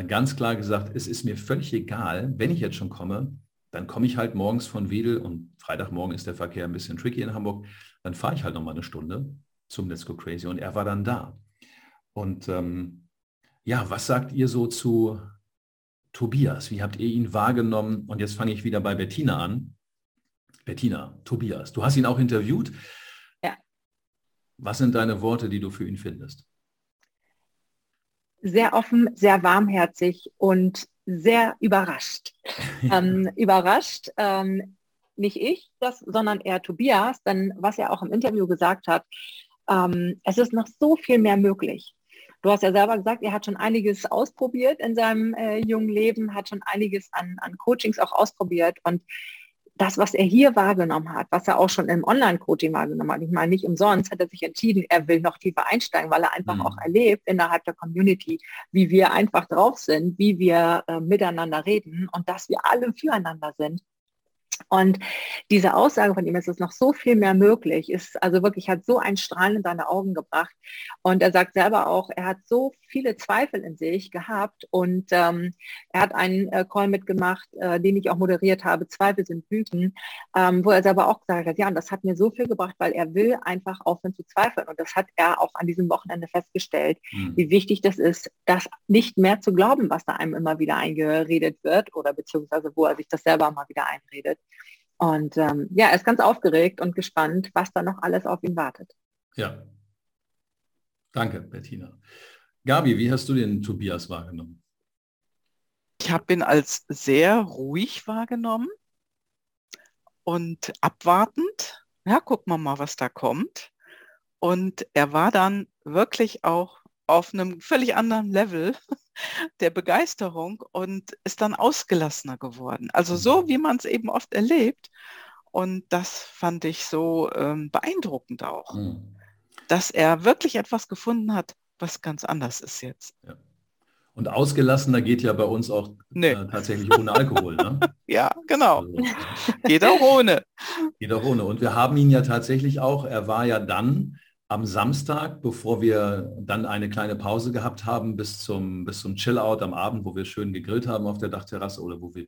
Speaker 2: ganz klar gesagt, es ist mir völlig egal, wenn ich jetzt schon komme, dann komme ich halt morgens von Wedel und Freitagmorgen ist der Verkehr ein bisschen tricky in Hamburg, dann fahre ich halt noch mal eine Stunde zum Let's Go Crazy und er war dann da. Und ähm, Ja, was sagt ihr so zu Tobias? Wie habt ihr ihn wahrgenommen? Und jetzt fange ich wieder bei Bettina an. Bettina, Tobias, du hast ihn auch interviewt.
Speaker 4: Ja.
Speaker 2: Was sind deine Worte, die du für ihn findest?
Speaker 4: Sehr offen, sehr warmherzig und sehr überrascht. ähm, überrascht, ähm, nicht ich, das, sondern eher Tobias, denn was er auch im Interview gesagt hat, ähm, es ist noch so viel mehr möglich. Du hast ja selber gesagt, er hat schon einiges ausprobiert in seinem äh, jungen Leben, hat schon einiges an, an Coachings auch ausprobiert und das, was er hier wahrgenommen hat, was er auch schon im Online-Coaching wahrgenommen hat, ich meine, nicht umsonst hat er sich entschieden, er will noch tiefer einsteigen, weil er einfach mhm. auch erlebt innerhalb der Community, wie wir einfach drauf sind, wie wir äh, miteinander reden und dass wir alle füreinander sind. Und diese Aussage von ihm, es ist noch so viel mehr möglich, ist also wirklich, hat so ein Strahlen in seine Augen gebracht. Und er sagt selber auch, er hat so viele Zweifel in sich gehabt und ähm, er hat einen äh, Call mitgemacht, äh, den ich auch moderiert habe, Zweifel sind Blüten, ähm, wo er selber auch gesagt hat, ja, und das hat mir so viel gebracht, weil er will einfach aufhören zu zweifeln. Und das hat er auch an diesem Wochenende festgestellt, mhm. wie wichtig das ist, das nicht mehr zu glauben, was da einem immer wieder eingeredet wird oder beziehungsweise wo er sich das selber mal wieder einredet. Und ähm, ja, er ist ganz aufgeregt und gespannt, was da noch alles auf ihn wartet.
Speaker 2: Ja. Danke, Bettina. Gabi, wie hast du den Tobias wahrgenommen?
Speaker 3: Ich habe ihn als sehr ruhig wahrgenommen und abwartend. Ja, gucken wir mal, was da kommt. Und er war dann wirklich auch auf einem völlig anderen Level der Begeisterung und ist dann ausgelassener geworden. Also so, mhm. wie man es eben oft erlebt. Und das fand ich so ähm, beeindruckend auch, mhm. dass er wirklich etwas gefunden hat, was ganz anders ist jetzt.
Speaker 2: Ja. Und ausgelassener geht ja bei uns auch nee. äh, tatsächlich ohne Alkohol. Ne?
Speaker 3: ja, genau. Also, geht auch ohne.
Speaker 2: Geht auch ohne. Und wir haben ihn ja tatsächlich auch, er war ja dann am Samstag, bevor wir dann eine kleine Pause gehabt haben bis zum, bis zum Chill-Out am Abend, wo wir schön gegrillt haben auf der Dachterrasse oder wo wir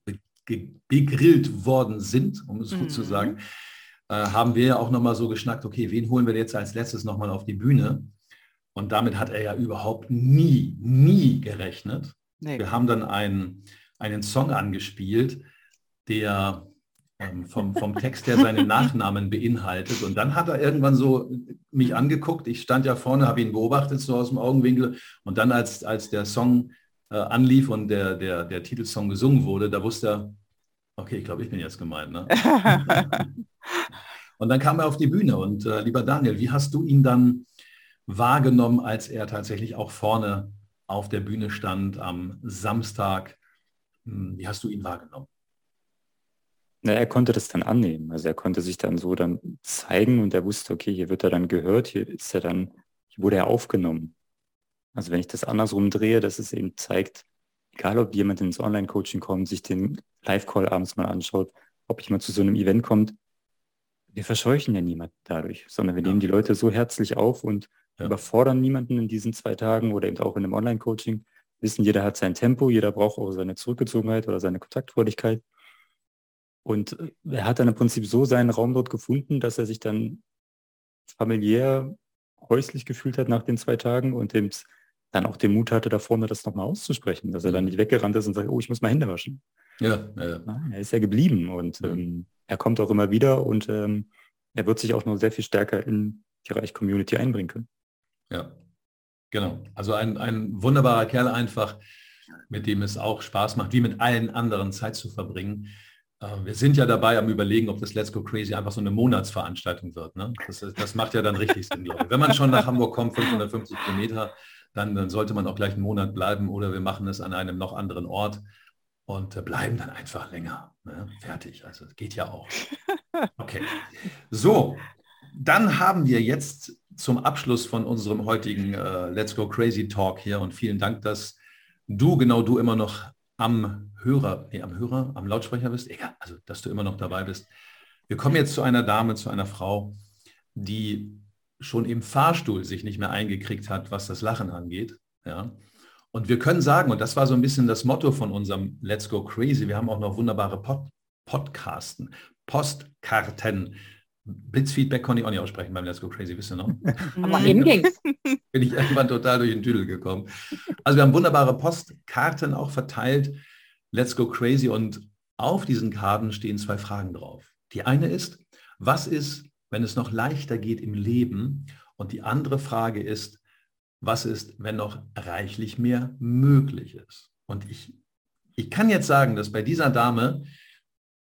Speaker 2: begrillt worden sind, um es mhm. so zu mhm. sagen, äh, haben wir ja auch nochmal so geschnackt, okay, wen holen wir jetzt als letztes nochmal auf die Bühne? Und damit hat er ja überhaupt nie, nie gerechnet. Nee. Wir haben dann einen, einen Song angespielt, der vom, vom Text her seinen Nachnamen beinhaltet. Und dann hat er irgendwann so mich angeguckt. Ich stand ja vorne, habe ihn beobachtet, so aus dem Augenwinkel. Und dann, als, als der Song äh, anlief und der, der, der Titelsong gesungen wurde, da wusste er, okay, ich glaube, ich bin jetzt gemeint. Ne? und dann kam er auf die Bühne. Und äh, lieber Daniel, wie hast du ihn dann wahrgenommen, als er tatsächlich auch vorne auf der Bühne stand am Samstag? Hm, wie hast du ihn wahrgenommen?
Speaker 5: Na, er konnte das dann annehmen. Also er konnte sich dann so dann zeigen und er wusste, okay, hier wird er dann gehört, hier ist er dann, hier wurde er aufgenommen. Also wenn ich das andersrum drehe, dass es eben zeigt, egal ob jemand ins Online-Coaching kommt, sich den Live-Call abends mal anschaut, ob jemand zu so einem Event kommt, wir verscheuchen ja niemanden dadurch, sondern wir ja. nehmen die Leute so herzlich auf und ja. überfordern niemanden in diesen zwei Tagen oder eben auch in einem Online-Coaching. Wissen, jeder hat sein Tempo, jeder braucht auch seine Zurückgezogenheit oder seine Kontaktfreudigkeit. Und äh, er hat dann im Prinzip so seinen Raum dort gefunden, dass er sich dann familiär häuslich gefühlt hat nach den zwei Tagen und dem, dann auch den Mut hatte, da vorne das nochmal auszusprechen, dass er dann mhm. nicht weggerannt ist und sagt, oh, ich muss mal Hände waschen. Ja, ja. Nein, er ist ja geblieben und mhm. ähm, er kommt auch immer wieder und ähm, er wird sich auch noch sehr viel stärker in die Reich-Community einbringen können.
Speaker 2: Ja, genau. Also ein, ein wunderbarer Kerl einfach, mit dem es auch Spaß macht, wie mit allen anderen Zeit zu verbringen. Äh, wir sind ja dabei am überlegen, ob das Let's Go Crazy einfach so eine Monatsveranstaltung wird. Ne? Das, das, macht ja dann richtig Sinn, glaube ich. Wenn man schon nach Hamburg kommt, 550 Kilometer, dann, dann, sollte man auch gleich einen Monat bleiben oder wir machen es an einem noch anderen Ort und äh, bleiben dann einfach länger. Ne? Fertig. Also geht ja auch. Okay. So, dann haben wir jetzt zum Abschluss von unserem heutigen äh, Let's Go Crazy Talk hier und vielen Dank, dass du, genau du immer noch am Hörer, nee, am Hörer, am Lautsprecher bist, egal, also dass du immer noch dabei bist. Wir kommen jetzt zu einer Dame, zu einer Frau, die schon im Fahrstuhl sich nicht mehr eingekriegt hat, was das Lachen angeht. Ja. Und wir können sagen, und das war so ein bisschen das Motto von unserem Let's Go Crazy, wir haben auch noch wunderbare Pod Podcasten, Postkarten Blitzfeedback konnte ich auch nicht aussprechen beim Let's Go Crazy, wisst ihr noch?
Speaker 4: Aber eben ging's.
Speaker 2: Bin ich irgendwann total durch den Tüdel gekommen. Also wir haben wunderbare Postkarten auch verteilt. Let's Go Crazy und auf diesen Karten stehen zwei Fragen drauf. Die eine ist, was ist, wenn es noch leichter geht im Leben? Und die andere Frage ist, was ist, wenn noch reichlich mehr möglich ist? Und ich, ich kann jetzt sagen, dass bei dieser Dame,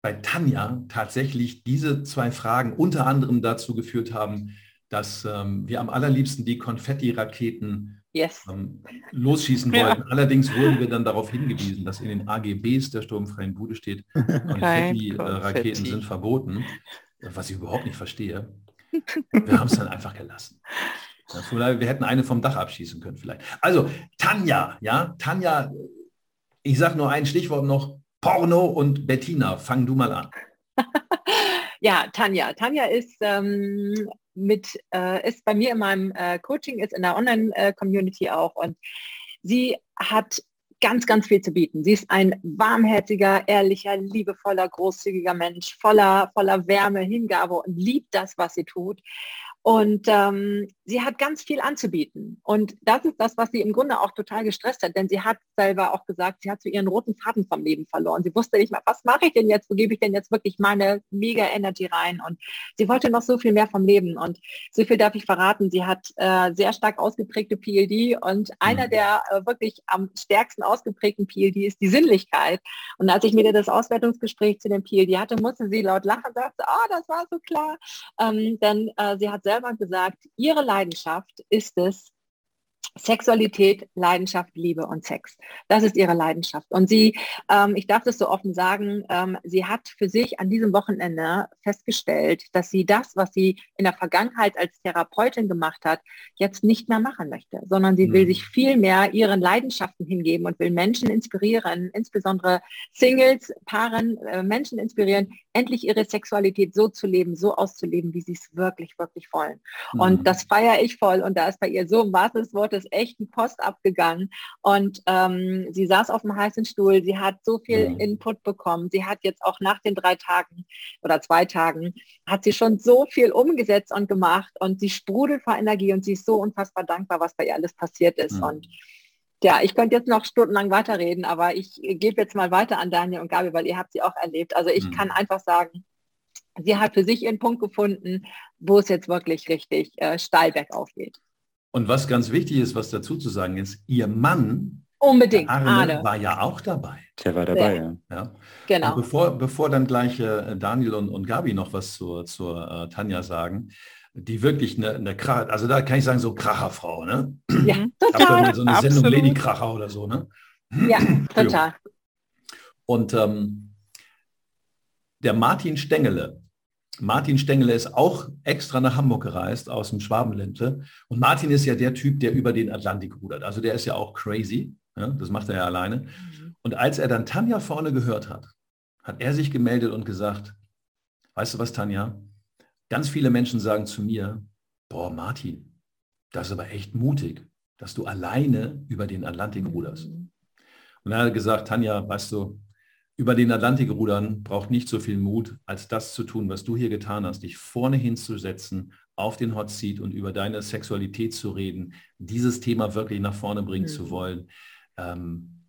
Speaker 2: bei Tanja, tatsächlich diese zwei Fragen unter anderem dazu geführt haben, dass ähm, wir am allerliebsten die Konfetti-Raketen yes. ähm, losschießen wollten. Ja. Allerdings wurden wir dann darauf hingewiesen, dass in den AGBs der sturmfreien Bude steht, Konfetti-Raketen sind verboten, was ich überhaupt nicht verstehe. Wir haben es dann einfach gelassen. wir hätten eine vom Dach abschießen können vielleicht. Also Tanja, ja, Tanja, ich sage nur ein Stichwort noch, Porno und Bettina. Fang du mal an.
Speaker 4: ja, Tanja. Tanja ist ähm, mit, äh, ist bei mir in meinem äh, Coaching, ist in der Online-Community auch und sie hat ganz, ganz viel zu bieten. Sie ist ein warmherziger, ehrlicher, liebevoller, großzügiger Mensch, voller, voller Wärme, Hingabe und liebt das, was sie tut. Und ähm, sie hat ganz viel anzubieten. Und das ist das, was sie im Grunde auch total gestresst hat, denn sie hat selber auch gesagt, sie hat so ihren roten Faden vom Leben verloren. Sie wusste nicht mehr, was mache ich denn jetzt, wo gebe ich denn jetzt wirklich meine mega Energy rein? Und sie wollte noch so viel mehr vom Leben. Und so viel darf ich verraten, sie hat äh, sehr stark ausgeprägte PLD und einer mhm. der äh, wirklich am stärksten ausgeprägten PLD ist die Sinnlichkeit. Und als ich mir das Auswertungsgespräch zu dem PLD hatte, musste sie laut lachen und sagte, ah, oh, das war so klar. Ähm, denn äh, sie hat selber gesagt, ihre Leidenschaft ist es, Sexualität, Leidenschaft, Liebe und Sex. Das ist ihre Leidenschaft. Und sie, ähm, ich darf das so offen sagen, ähm, sie hat für sich an diesem Wochenende festgestellt, dass sie das, was sie in der Vergangenheit als Therapeutin gemacht hat, jetzt nicht mehr machen möchte, sondern sie mhm. will sich viel mehr ihren Leidenschaften hingeben und will Menschen inspirieren, insbesondere Singles, Paaren, äh, Menschen inspirieren, endlich ihre Sexualität so zu leben, so auszuleben, wie sie es wirklich, wirklich wollen. Mhm. Und das feiere ich voll. Und da ist bei ihr so im wahrsten des Wortes echt die Post abgegangen. Und ähm, sie saß auf dem heißen Stuhl, sie hat so viel mhm. Input bekommen. Sie hat jetzt auch nach den drei Tagen oder zwei Tagen, hat sie schon so viel umgesetzt und gemacht. Und sie sprudelt vor Energie und sie ist so unfassbar dankbar, was bei ihr alles passiert ist. Mhm. Und ja, ich könnte jetzt noch stundenlang weiterreden, aber ich gebe jetzt mal weiter an Daniel und Gabi, weil ihr habt sie auch erlebt. Also ich mhm. kann einfach sagen, sie hat für sich ihren Punkt gefunden, wo es jetzt wirklich richtig äh, steil bergauf geht.
Speaker 2: Und was ganz wichtig ist, was dazu zu sagen ist, ihr Mann
Speaker 4: Unbedingt.
Speaker 2: Arne, Arne, war ja auch dabei.
Speaker 5: Der war dabei, ja.
Speaker 2: ja. Genau. Und bevor, bevor dann gleich äh, Daniel und, und Gabi noch was zur, zur äh, Tanja sagen, die wirklich eine, eine Kracher, also da kann ich sagen, so Kracherfrau, ne?
Speaker 4: Ja, total.
Speaker 2: So eine Absolut. Sendung Lady Kracher oder so, ne?
Speaker 4: Ja, total.
Speaker 2: Und ähm, der Martin Stengele, Martin Stengele ist auch extra nach Hamburg gereist aus dem Schwabenländle. Und Martin ist ja der Typ, der über den Atlantik rudert. Also der ist ja auch crazy. Ja, das macht er ja alleine. Mhm. Und als er dann Tanja vorne gehört hat, hat er sich gemeldet und gesagt, weißt du was, Tanja? Ganz viele Menschen sagen zu mir, boah, Martin, das ist aber echt mutig, dass du alleine über den Atlantik ruderst. Mhm. Und er hat gesagt, Tanja, weißt du, über den Atlantik rudern braucht nicht so viel Mut, als das zu tun, was du hier getan hast, dich vorne hinzusetzen, auf den Hot Seat und über deine Sexualität zu reden, dieses Thema wirklich nach vorne bringen mhm. zu wollen. Ähm,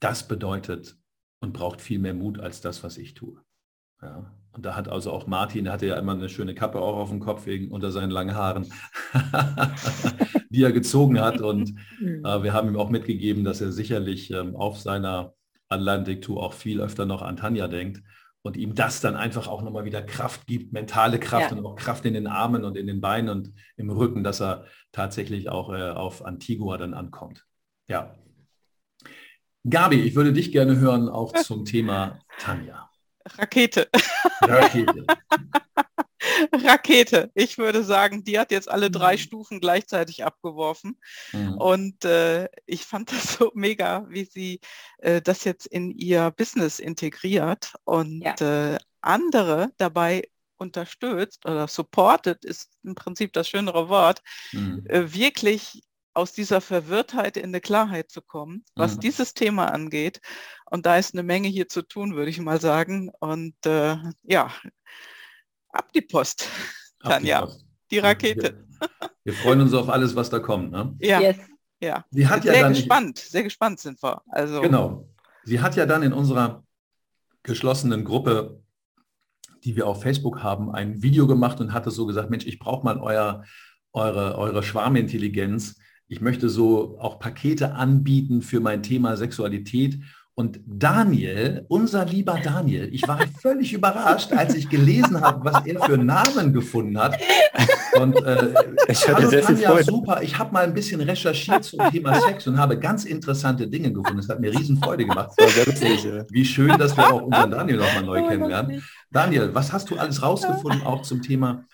Speaker 2: das bedeutet und braucht viel mehr Mut als das, was ich tue. Ja. Und da hat also auch Martin, der hatte ja immer eine schöne Kappe auch auf dem Kopf wegen unter seinen langen Haaren, die er gezogen hat. Und mhm. äh, wir haben ihm auch mitgegeben, dass er sicherlich ähm, auf seiner Atlantic-Tour auch viel öfter noch an Tanja denkt und ihm das dann einfach auch nochmal wieder Kraft gibt, mentale Kraft ja. und auch Kraft in den Armen und in den Beinen und im Rücken, dass er tatsächlich auch äh, auf Antigua dann ankommt. Ja. Gabi, ich würde dich gerne hören, auch zum Thema Tanja.
Speaker 3: Rakete. Rakete. Rakete. Ich würde sagen, die hat jetzt alle drei mhm. Stufen gleichzeitig abgeworfen. Mhm. Und äh, ich fand das so mega, wie sie äh, das jetzt in ihr Business integriert und ja. äh, andere dabei unterstützt oder supportet, ist im Prinzip das schönere Wort, mhm. Äh, wirklich aus dieser Verwirrtheit in eine Klarheit zu kommen, was mhm. dieses Thema angeht. Und da ist eine Menge hier zu tun, würde ich mal sagen. Und äh, ja, Ab die Post, Tanja. Die, die Rakete.
Speaker 2: Wir, wir, freuen uns auf alles, was da kommt. Ne?
Speaker 3: Ja. Yes. ja.
Speaker 2: Sie hat ja
Speaker 3: sehr
Speaker 2: dann,
Speaker 3: gespannt, sehr gespannt sind wir. Also.
Speaker 2: Genau. Sie hat ja dann in unserer geschlossenen Gruppe, die wir auf Facebook haben, ein Video gemacht und hatte so gesagt, Mensch, ich brauche mal euer, eure, eure Schwarmintelligenz. Ich möchte so auch Pakete anbieten für mein Thema Sexualität und Daniel, unser lieber Daniel, ich war völlig überrascht, als ich gelesen habe, was er für Namen gefunden hat. Und äh, ich hatte sehr Tanja, viel super. Ich habe mal ein bisschen recherchiert zum Thema Sex und habe ganz interessante Dinge gefunden. Es hat mir riesen Freude gemacht. Wie schön, dass wir auch unseren Daniel noch mal neu oh, kennenlernen. Daniel, was hast du alles rausgefunden auch zum Thema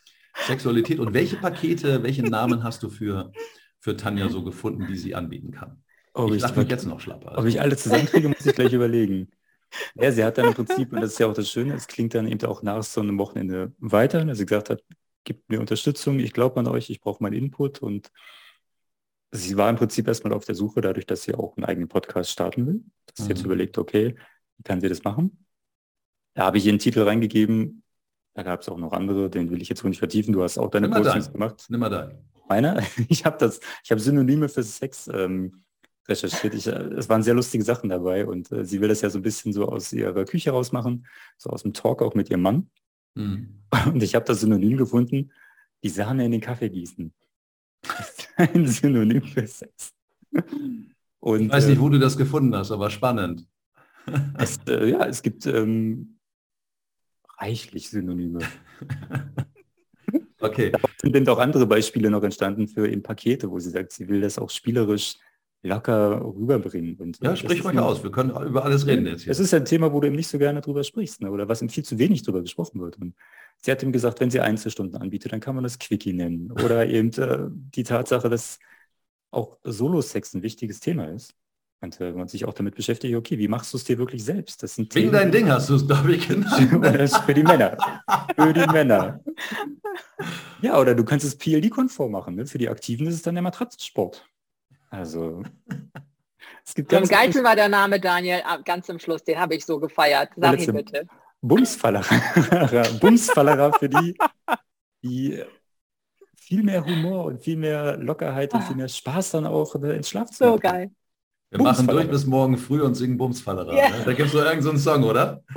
Speaker 2: Sexualität und welche Pakete, welche Namen hast du für, für Tanja so gefunden, die sie anbieten kann?
Speaker 5: Ob ich, ich mich jetzt noch schlapper. Also. Ob ich alle zusammenkriege, muss ich gleich überlegen. Ja, sie hat dann im Prinzip, und das ist ja auch das Schöne, es klingt dann eben auch nach so einem Wochenende weiter, dass sie gesagt hat, gibt mir Unterstützung, ich glaube an euch, ich brauche meinen Input und sie war im Prinzip erstmal auf der Suche, dadurch, dass sie auch einen eigenen Podcast starten will, dass mhm. sie jetzt mhm. überlegt, okay, wie kann sie das machen? Da habe ich ihren Titel reingegeben, da gab es auch noch andere, den will ich jetzt wohl nicht vertiefen, du hast auch deine
Speaker 2: Postings gemacht. Nimm mal dein.
Speaker 5: Meiner? Ich habe das, ich habe Synonyme für Sex ähm, recherchiert. Ich, äh, es waren sehr lustige Sachen dabei und äh, sie will das ja so ein bisschen so aus ihrer Küche rausmachen, so aus dem Talk auch mit ihrem Mann. Mhm. Und ich habe das Synonym gefunden, die Sahne in den Kaffee gießen. ein Synonym für Sex.
Speaker 2: Und, ich weiß nicht, wo du das gefunden hast, aber spannend.
Speaker 5: es, äh, ja, es gibt ähm, reichlich Synonyme.
Speaker 2: okay.
Speaker 5: Da sind denn auch andere Beispiele noch entstanden für eben Pakete, wo sie sagt, sie will das auch spielerisch locker rüberbringen. Und,
Speaker 2: ja, sprich mal aus, wir können über alles reden jetzt.
Speaker 5: Hier. Es ist ein Thema, wo du eben nicht so gerne drüber sprichst ne? oder was eben viel zu wenig drüber gesprochen wird. Und sie hat ihm gesagt, wenn sie Einzelstunden anbietet, dann kann man das Quickie nennen. Oder eben äh, die Tatsache, dass auch Solo-Sex ein wichtiges Thema ist. Und äh, man sich auch damit beschäftigt, okay, wie machst du es dir wirklich selbst?
Speaker 2: Das sind Wegen Themen, dein Ding hast du es, glaube ich,
Speaker 5: genannt. für die Männer. Für die Männer. Ja, oder du kannst es PLD-konform machen. Ne? Für die Aktiven ist es dann der Matratzensport. Also
Speaker 4: es gibt ganz Geizl war der Name Daniel ah, ganz zum Schluss, den habe ich so gefeiert. Sag ihn bitte.
Speaker 5: Bumsfallerer. Bumsfallerer für die, die viel mehr Humor und viel mehr Lockerheit und viel mehr Spaß dann auch ins Schlafzimmer.
Speaker 4: So geil.
Speaker 2: Wir machen durch bis morgen früh und singen Bumsfallerer. Yeah. Ne? Da gibt es so irgendeinen so Song, oder?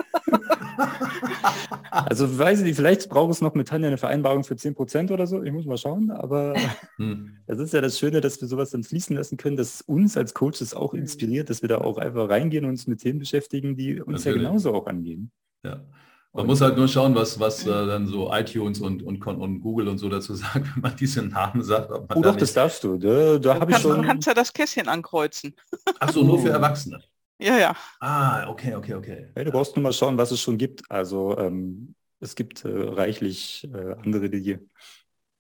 Speaker 5: Also weiß ich nicht, vielleicht braucht es noch mit Tanja eine Vereinbarung für 10% oder so. Ich muss mal schauen. Aber hm. das ist ja das Schöne, dass wir sowas dann fließen lassen können, dass uns als Coaches auch hm. inspiriert, dass wir da auch einfach reingehen und uns mit Themen beschäftigen, die uns Natürlich. ja genauso auch angehen.
Speaker 2: Ja. Man und muss halt nur schauen, was, was äh, dann so iTunes und, und, und Google und so dazu sagen, wenn man diese Namen sagt.
Speaker 5: oh da doch, das darfst du. Da, da habe ich schon...
Speaker 3: Du kannst ja das Kästchen ankreuzen.
Speaker 2: Ach so, nur für Erwachsene.
Speaker 3: Ja, ja.
Speaker 2: Ah, okay, okay, okay.
Speaker 5: Hey, du brauchst nur mal schauen, was es schon gibt. Also ähm, es gibt äh, reichlich äh, andere, die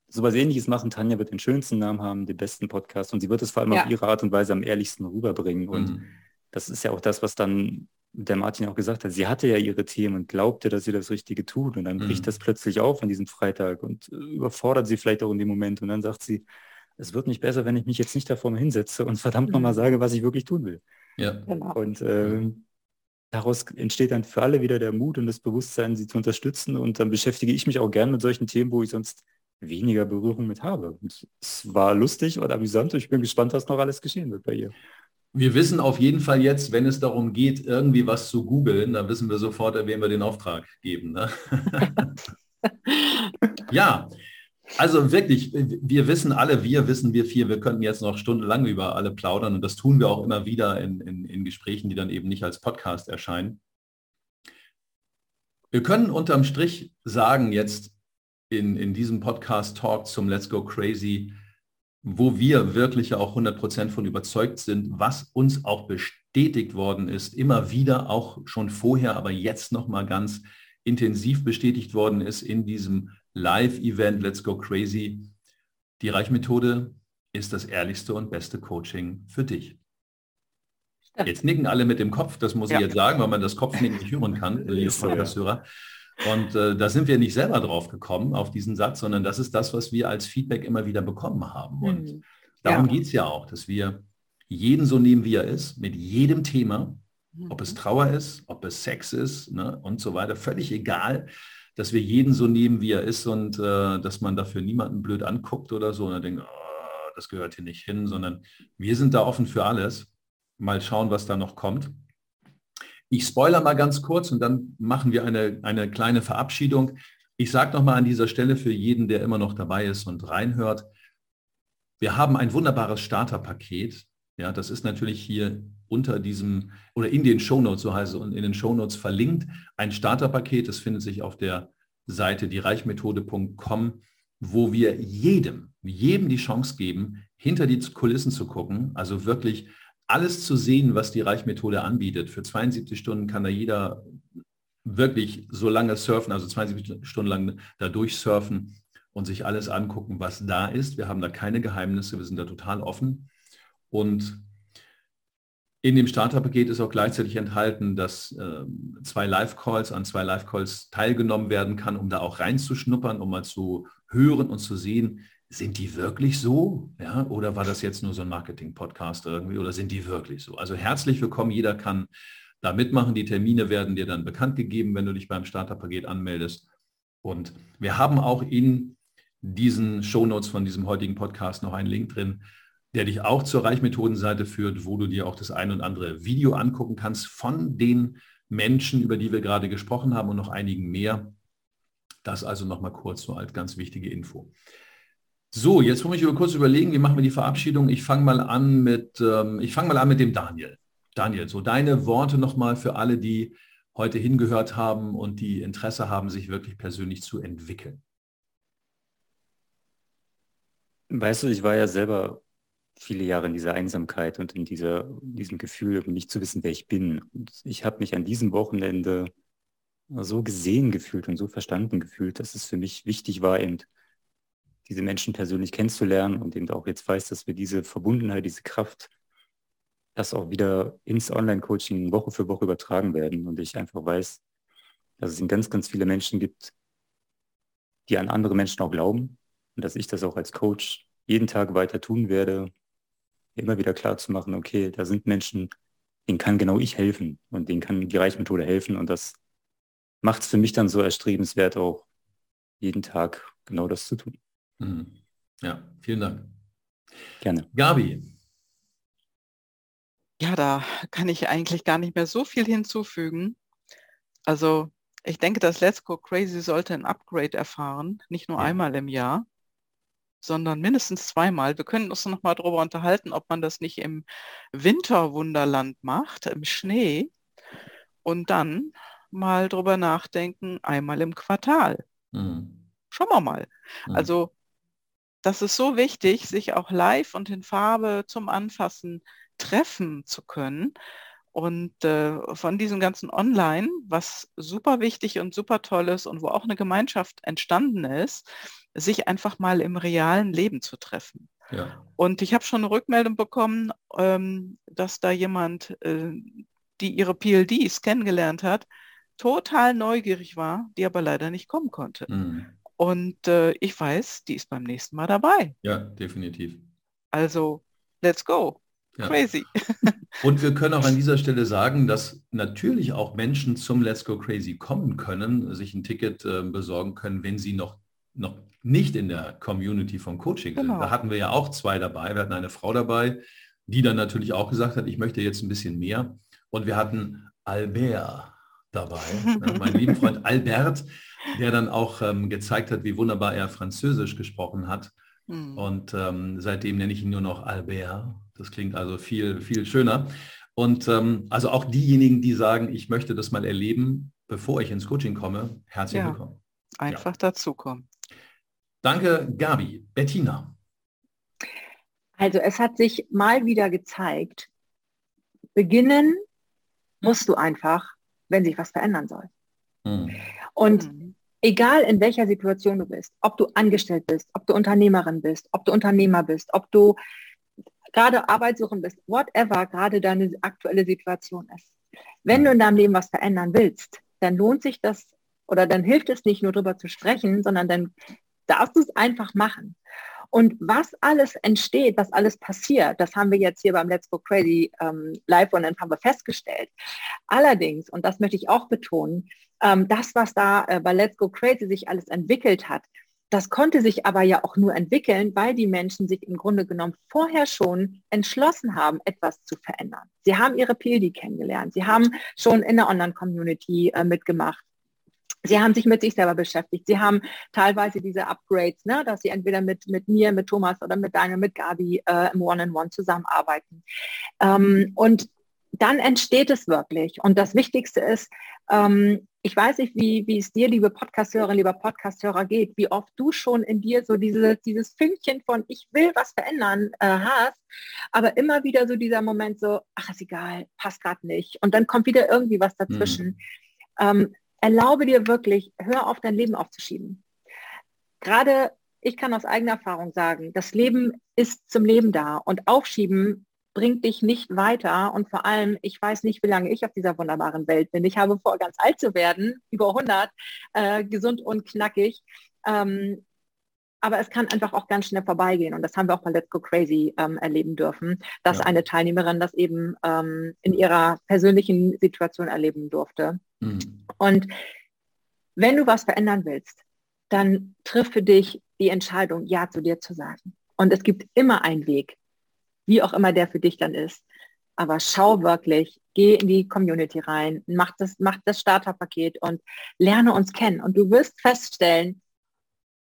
Speaker 5: sowas ähnliches machen. Tanja wird den schönsten Namen haben, den besten Podcast und sie wird es vor allem ja. auf ihre Art und Weise am ehrlichsten rüberbringen. Und mhm. das ist ja auch das, was dann der Martin auch gesagt hat. Sie hatte ja ihre Themen und glaubte, dass sie das Richtige tut. Und dann bricht mhm. das plötzlich auf an diesem Freitag und äh, überfordert sie vielleicht auch in dem Moment. Und dann sagt sie, es wird nicht besser, wenn ich mich jetzt nicht da vorne hinsetze und verdammt mhm. nochmal sage, was ich wirklich tun will.
Speaker 2: Ja. Genau.
Speaker 5: Und äh, daraus entsteht dann für alle wieder der Mut und das Bewusstsein, sie zu unterstützen. Und dann beschäftige ich mich auch gern mit solchen Themen, wo ich sonst weniger Berührung mit habe. Und es war lustig und amüsant. Ich bin gespannt, was noch alles geschehen wird bei ihr.
Speaker 2: Wir wissen auf jeden Fall jetzt, wenn es darum geht, irgendwie was zu googeln, dann wissen wir sofort, wem wir den Auftrag geben. Ne? ja, also wirklich, wir wissen alle, wir wissen wir vier, wir könnten jetzt noch stundenlang über alle plaudern und das tun wir auch immer wieder in, in, in Gesprächen, die dann eben nicht als Podcast erscheinen. Wir können unterm Strich sagen jetzt in, in diesem Podcast-Talk zum Let's Go Crazy, wo wir wirklich auch 100% von überzeugt sind, was uns auch bestätigt worden ist, immer wieder, auch schon vorher, aber jetzt nochmal ganz intensiv bestätigt worden ist in diesem Live-Event Let's Go Crazy. Die Reichmethode ist das ehrlichste und beste Coaching für dich. Jetzt nicken alle mit dem Kopf, das muss ja. ich jetzt sagen, weil man das Kopfnicken nicht hören kann, liebe Podcast-Hörer. Und äh, da sind wir nicht selber drauf gekommen, auf diesen Satz, sondern das ist das, was wir als Feedback immer wieder bekommen haben. Und mhm. darum ja. geht es ja auch, dass wir jeden so nehmen, wie er ist, mit jedem Thema, ob es mhm. Trauer ist, ob es Sex ist ne, und so weiter, völlig egal dass wir jeden so nehmen, wie er ist und äh, dass man dafür niemanden blöd anguckt oder so und dann denkt, oh, das gehört hier nicht hin, sondern wir sind da offen für alles. Mal schauen, was da noch kommt. Ich spoiler mal ganz kurz und dann machen wir eine, eine kleine Verabschiedung. Ich sage noch mal an dieser Stelle für jeden, der immer noch dabei ist und reinhört, wir haben ein wunderbares Starterpaket. Ja, das ist natürlich hier unter diesem oder in den Shownotes, so heißt es, und in den Shownotes verlinkt. Ein Starterpaket, das findet sich auf der Seite diereichmethode.com, wo wir jedem, jedem die Chance geben, hinter die Kulissen zu gucken, also wirklich alles zu sehen, was die Reichmethode anbietet. Für 72 Stunden kann da jeder wirklich so lange surfen, also 72 Stunden lang da durchsurfen und sich alles angucken, was da ist. Wir haben da keine Geheimnisse, wir sind da total offen. Und in dem Starterpaket ist auch gleichzeitig enthalten, dass äh, zwei Live-Calls an zwei Live-Calls teilgenommen werden kann, um da auch reinzuschnuppern, um mal zu hören und zu sehen, sind die wirklich so? Ja, oder war das jetzt nur so ein Marketing-Podcast irgendwie? Oder sind die wirklich so? Also herzlich willkommen, jeder kann da mitmachen. Die Termine werden dir dann bekannt gegeben, wenn du dich beim Starterpaket anmeldest. Und wir haben auch in diesen Shownotes von diesem heutigen Podcast noch einen Link drin, der dich auch zur Reichmethodenseite führt, wo du dir auch das ein und andere Video angucken kannst von den Menschen, über die wir gerade gesprochen haben und noch einigen mehr. Das also nochmal kurz so als ganz wichtige Info. So, jetzt muss ich über kurz überlegen, wie machen wir die Verabschiedung. Ich fange mal an mit, ähm, ich fange mal an mit dem Daniel. Daniel, so deine Worte nochmal für alle, die heute hingehört haben und die Interesse haben, sich wirklich persönlich zu entwickeln.
Speaker 5: Weißt du, ich war ja selber viele Jahre in dieser Einsamkeit und in dieser, diesem Gefühl, nicht zu wissen, wer ich bin. Und ich habe mich an diesem Wochenende so gesehen gefühlt und so verstanden gefühlt, dass es für mich wichtig war, eben diese Menschen persönlich kennenzulernen und eben auch jetzt weiß, dass wir diese Verbundenheit, diese Kraft, das auch wieder ins Online-Coaching Woche für Woche übertragen werden. Und ich einfach weiß, dass es ganz, ganz viele Menschen gibt, die an andere Menschen auch glauben und dass ich das auch als Coach jeden Tag weiter tun werde, immer wieder klar zu machen, okay, da sind Menschen, denen kann genau ich helfen und denen kann die Reichmethode helfen und das macht es für mich dann so erstrebenswert, auch jeden Tag genau das zu tun.
Speaker 2: Mhm. Ja, vielen Dank.
Speaker 5: Gerne.
Speaker 2: Gabi.
Speaker 3: Ja, da kann ich eigentlich gar nicht mehr so viel hinzufügen. Also ich denke, das Let's Go Crazy sollte ein Upgrade erfahren, nicht nur ja. einmal im Jahr sondern mindestens zweimal. Wir können uns noch mal darüber unterhalten, ob man das nicht im Winterwunderland macht, im Schnee, und dann mal drüber nachdenken, einmal im Quartal. Mhm. Schauen wir mal. Mhm. Also das ist so wichtig, sich auch live und in Farbe zum Anfassen treffen zu können. Und äh, von diesem ganzen Online, was super wichtig und super toll ist und wo auch eine Gemeinschaft entstanden ist, sich einfach mal im realen Leben zu treffen. Ja. Und ich habe schon eine Rückmeldung bekommen, ähm, dass da jemand, äh, die ihre PLDs kennengelernt hat, total neugierig war, die aber leider nicht kommen konnte. Mhm. Und äh, ich weiß, die ist beim nächsten Mal dabei.
Speaker 2: Ja, definitiv.
Speaker 3: Also, let's go. Ja. Crazy.
Speaker 2: Und wir können auch an dieser Stelle sagen, dass natürlich auch Menschen zum Let's Go Crazy kommen können, sich ein Ticket äh, besorgen können, wenn sie noch, noch nicht in der Community vom Coaching genau. sind. Da hatten wir ja auch zwei dabei. Wir hatten eine Frau dabei, die dann natürlich auch gesagt hat, ich möchte jetzt ein bisschen mehr. Und wir hatten Albert dabei, ne, mein lieben Freund Albert, der dann auch ähm, gezeigt hat, wie wunderbar er Französisch gesprochen hat. Mhm. Und ähm, seitdem nenne ich ihn nur noch Albert. Das klingt also viel, viel schöner. Und ähm, also auch diejenigen, die sagen, ich möchte das mal erleben, bevor ich ins Coaching komme, herzlich ja. willkommen.
Speaker 3: Einfach ja. dazukommen.
Speaker 2: Danke, Gabi. Bettina.
Speaker 4: Also es hat sich mal wieder gezeigt, beginnen musst du einfach, wenn sich was verändern soll. Hm. Und hm. egal in welcher Situation du bist, ob du angestellt bist, ob du Unternehmerin bist, ob du Unternehmer bist, ob du gerade Arbeitssuchend bist, whatever gerade deine aktuelle Situation ist. Wenn du in deinem Leben was verändern willst, dann lohnt sich das oder dann hilft es nicht nur darüber zu sprechen, sondern dann darfst du es einfach machen. Und was alles entsteht, was alles passiert, das haben wir jetzt hier beim Let's Go Crazy ähm, Live und dann haben wir festgestellt. Allerdings, und das möchte ich auch betonen, ähm, das, was da äh, bei Let's Go Crazy sich alles entwickelt hat, das konnte sich aber ja auch nur entwickeln, weil die Menschen sich im Grunde genommen vorher schon entschlossen haben, etwas zu verändern. Sie haben ihre PLD kennengelernt. Sie haben schon in der Online-Community äh, mitgemacht. Sie haben sich mit sich selber beschäftigt. Sie haben teilweise diese Upgrades, ne, dass sie entweder mit, mit mir, mit Thomas oder mit Daniel, mit Gabi äh, im One-on-One -on -One zusammenarbeiten. Ähm, und dann entsteht es wirklich. Und das Wichtigste ist, ähm, ich weiß nicht, wie, wie es dir, liebe Podcasthörerin, lieber Podcasthörer geht, wie oft du schon in dir so diese, dieses Fünkchen von ich will was verändern äh, hast, aber immer wieder so dieser Moment so, ach ist egal, passt gerade nicht. Und dann kommt wieder irgendwie was dazwischen. Mhm. Ähm, erlaube dir wirklich, hör auf, dein Leben aufzuschieben. Gerade ich kann aus eigener Erfahrung sagen, das Leben ist zum Leben da und aufschieben bringt dich nicht weiter. Und vor allem, ich weiß nicht, wie lange ich auf dieser wunderbaren Welt bin. Ich habe vor, ganz alt zu werden, über 100, äh, gesund und knackig. Ähm, aber es kann einfach auch ganz schnell vorbeigehen. Und das haben wir auch bei Let's Go Crazy ähm, erleben dürfen, dass ja. eine Teilnehmerin das eben ähm, in ihrer persönlichen Situation erleben durfte. Mhm. Und wenn du was verändern willst, dann triff für dich die Entscheidung, Ja zu dir zu sagen. Und es gibt immer einen Weg, wie auch immer der für dich dann ist. Aber schau wirklich, geh in die Community rein, mach das, mach das Starterpaket und lerne uns kennen. Und du wirst feststellen,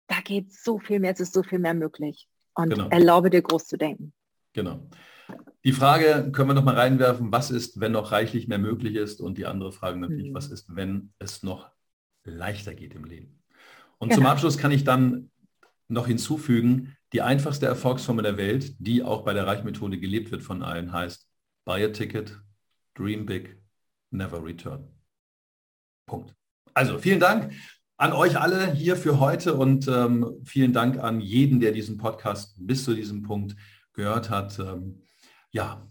Speaker 4: da geht so viel mehr, es ist so viel mehr möglich. Und genau. erlaube dir groß zu denken.
Speaker 2: Genau. Die Frage können wir noch mal reinwerfen, was ist, wenn noch reichlich mehr möglich ist? Und die andere Frage natürlich, was ist, wenn es noch leichter geht im Leben? Und genau. zum Abschluss kann ich dann noch hinzufügen, die einfachste Erfolgsformel der Welt, die auch bei der Reichmethode gelebt wird von allen, heißt Buy a ticket, dream big, never return. Punkt. Also vielen Dank an euch alle hier für heute und ähm, vielen Dank an jeden, der diesen Podcast bis zu diesem Punkt gehört hat. Ähm, ja,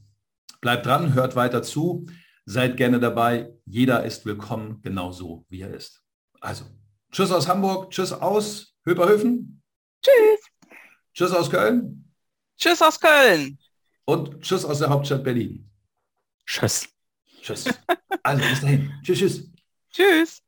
Speaker 2: bleibt dran, hört weiter zu, seid gerne dabei. Jeder ist willkommen, genauso wie er ist. Also, tschüss aus Hamburg, tschüss aus Höperhöfen.
Speaker 4: Tschüss.
Speaker 2: Tschüss aus Köln.
Speaker 3: Tschüss aus Köln.
Speaker 2: Und tschüss aus der Hauptstadt Berlin.
Speaker 5: Tschüss.
Speaker 2: Tschüss. Also bis dahin. tschüss, tschüss.
Speaker 3: Tschüss.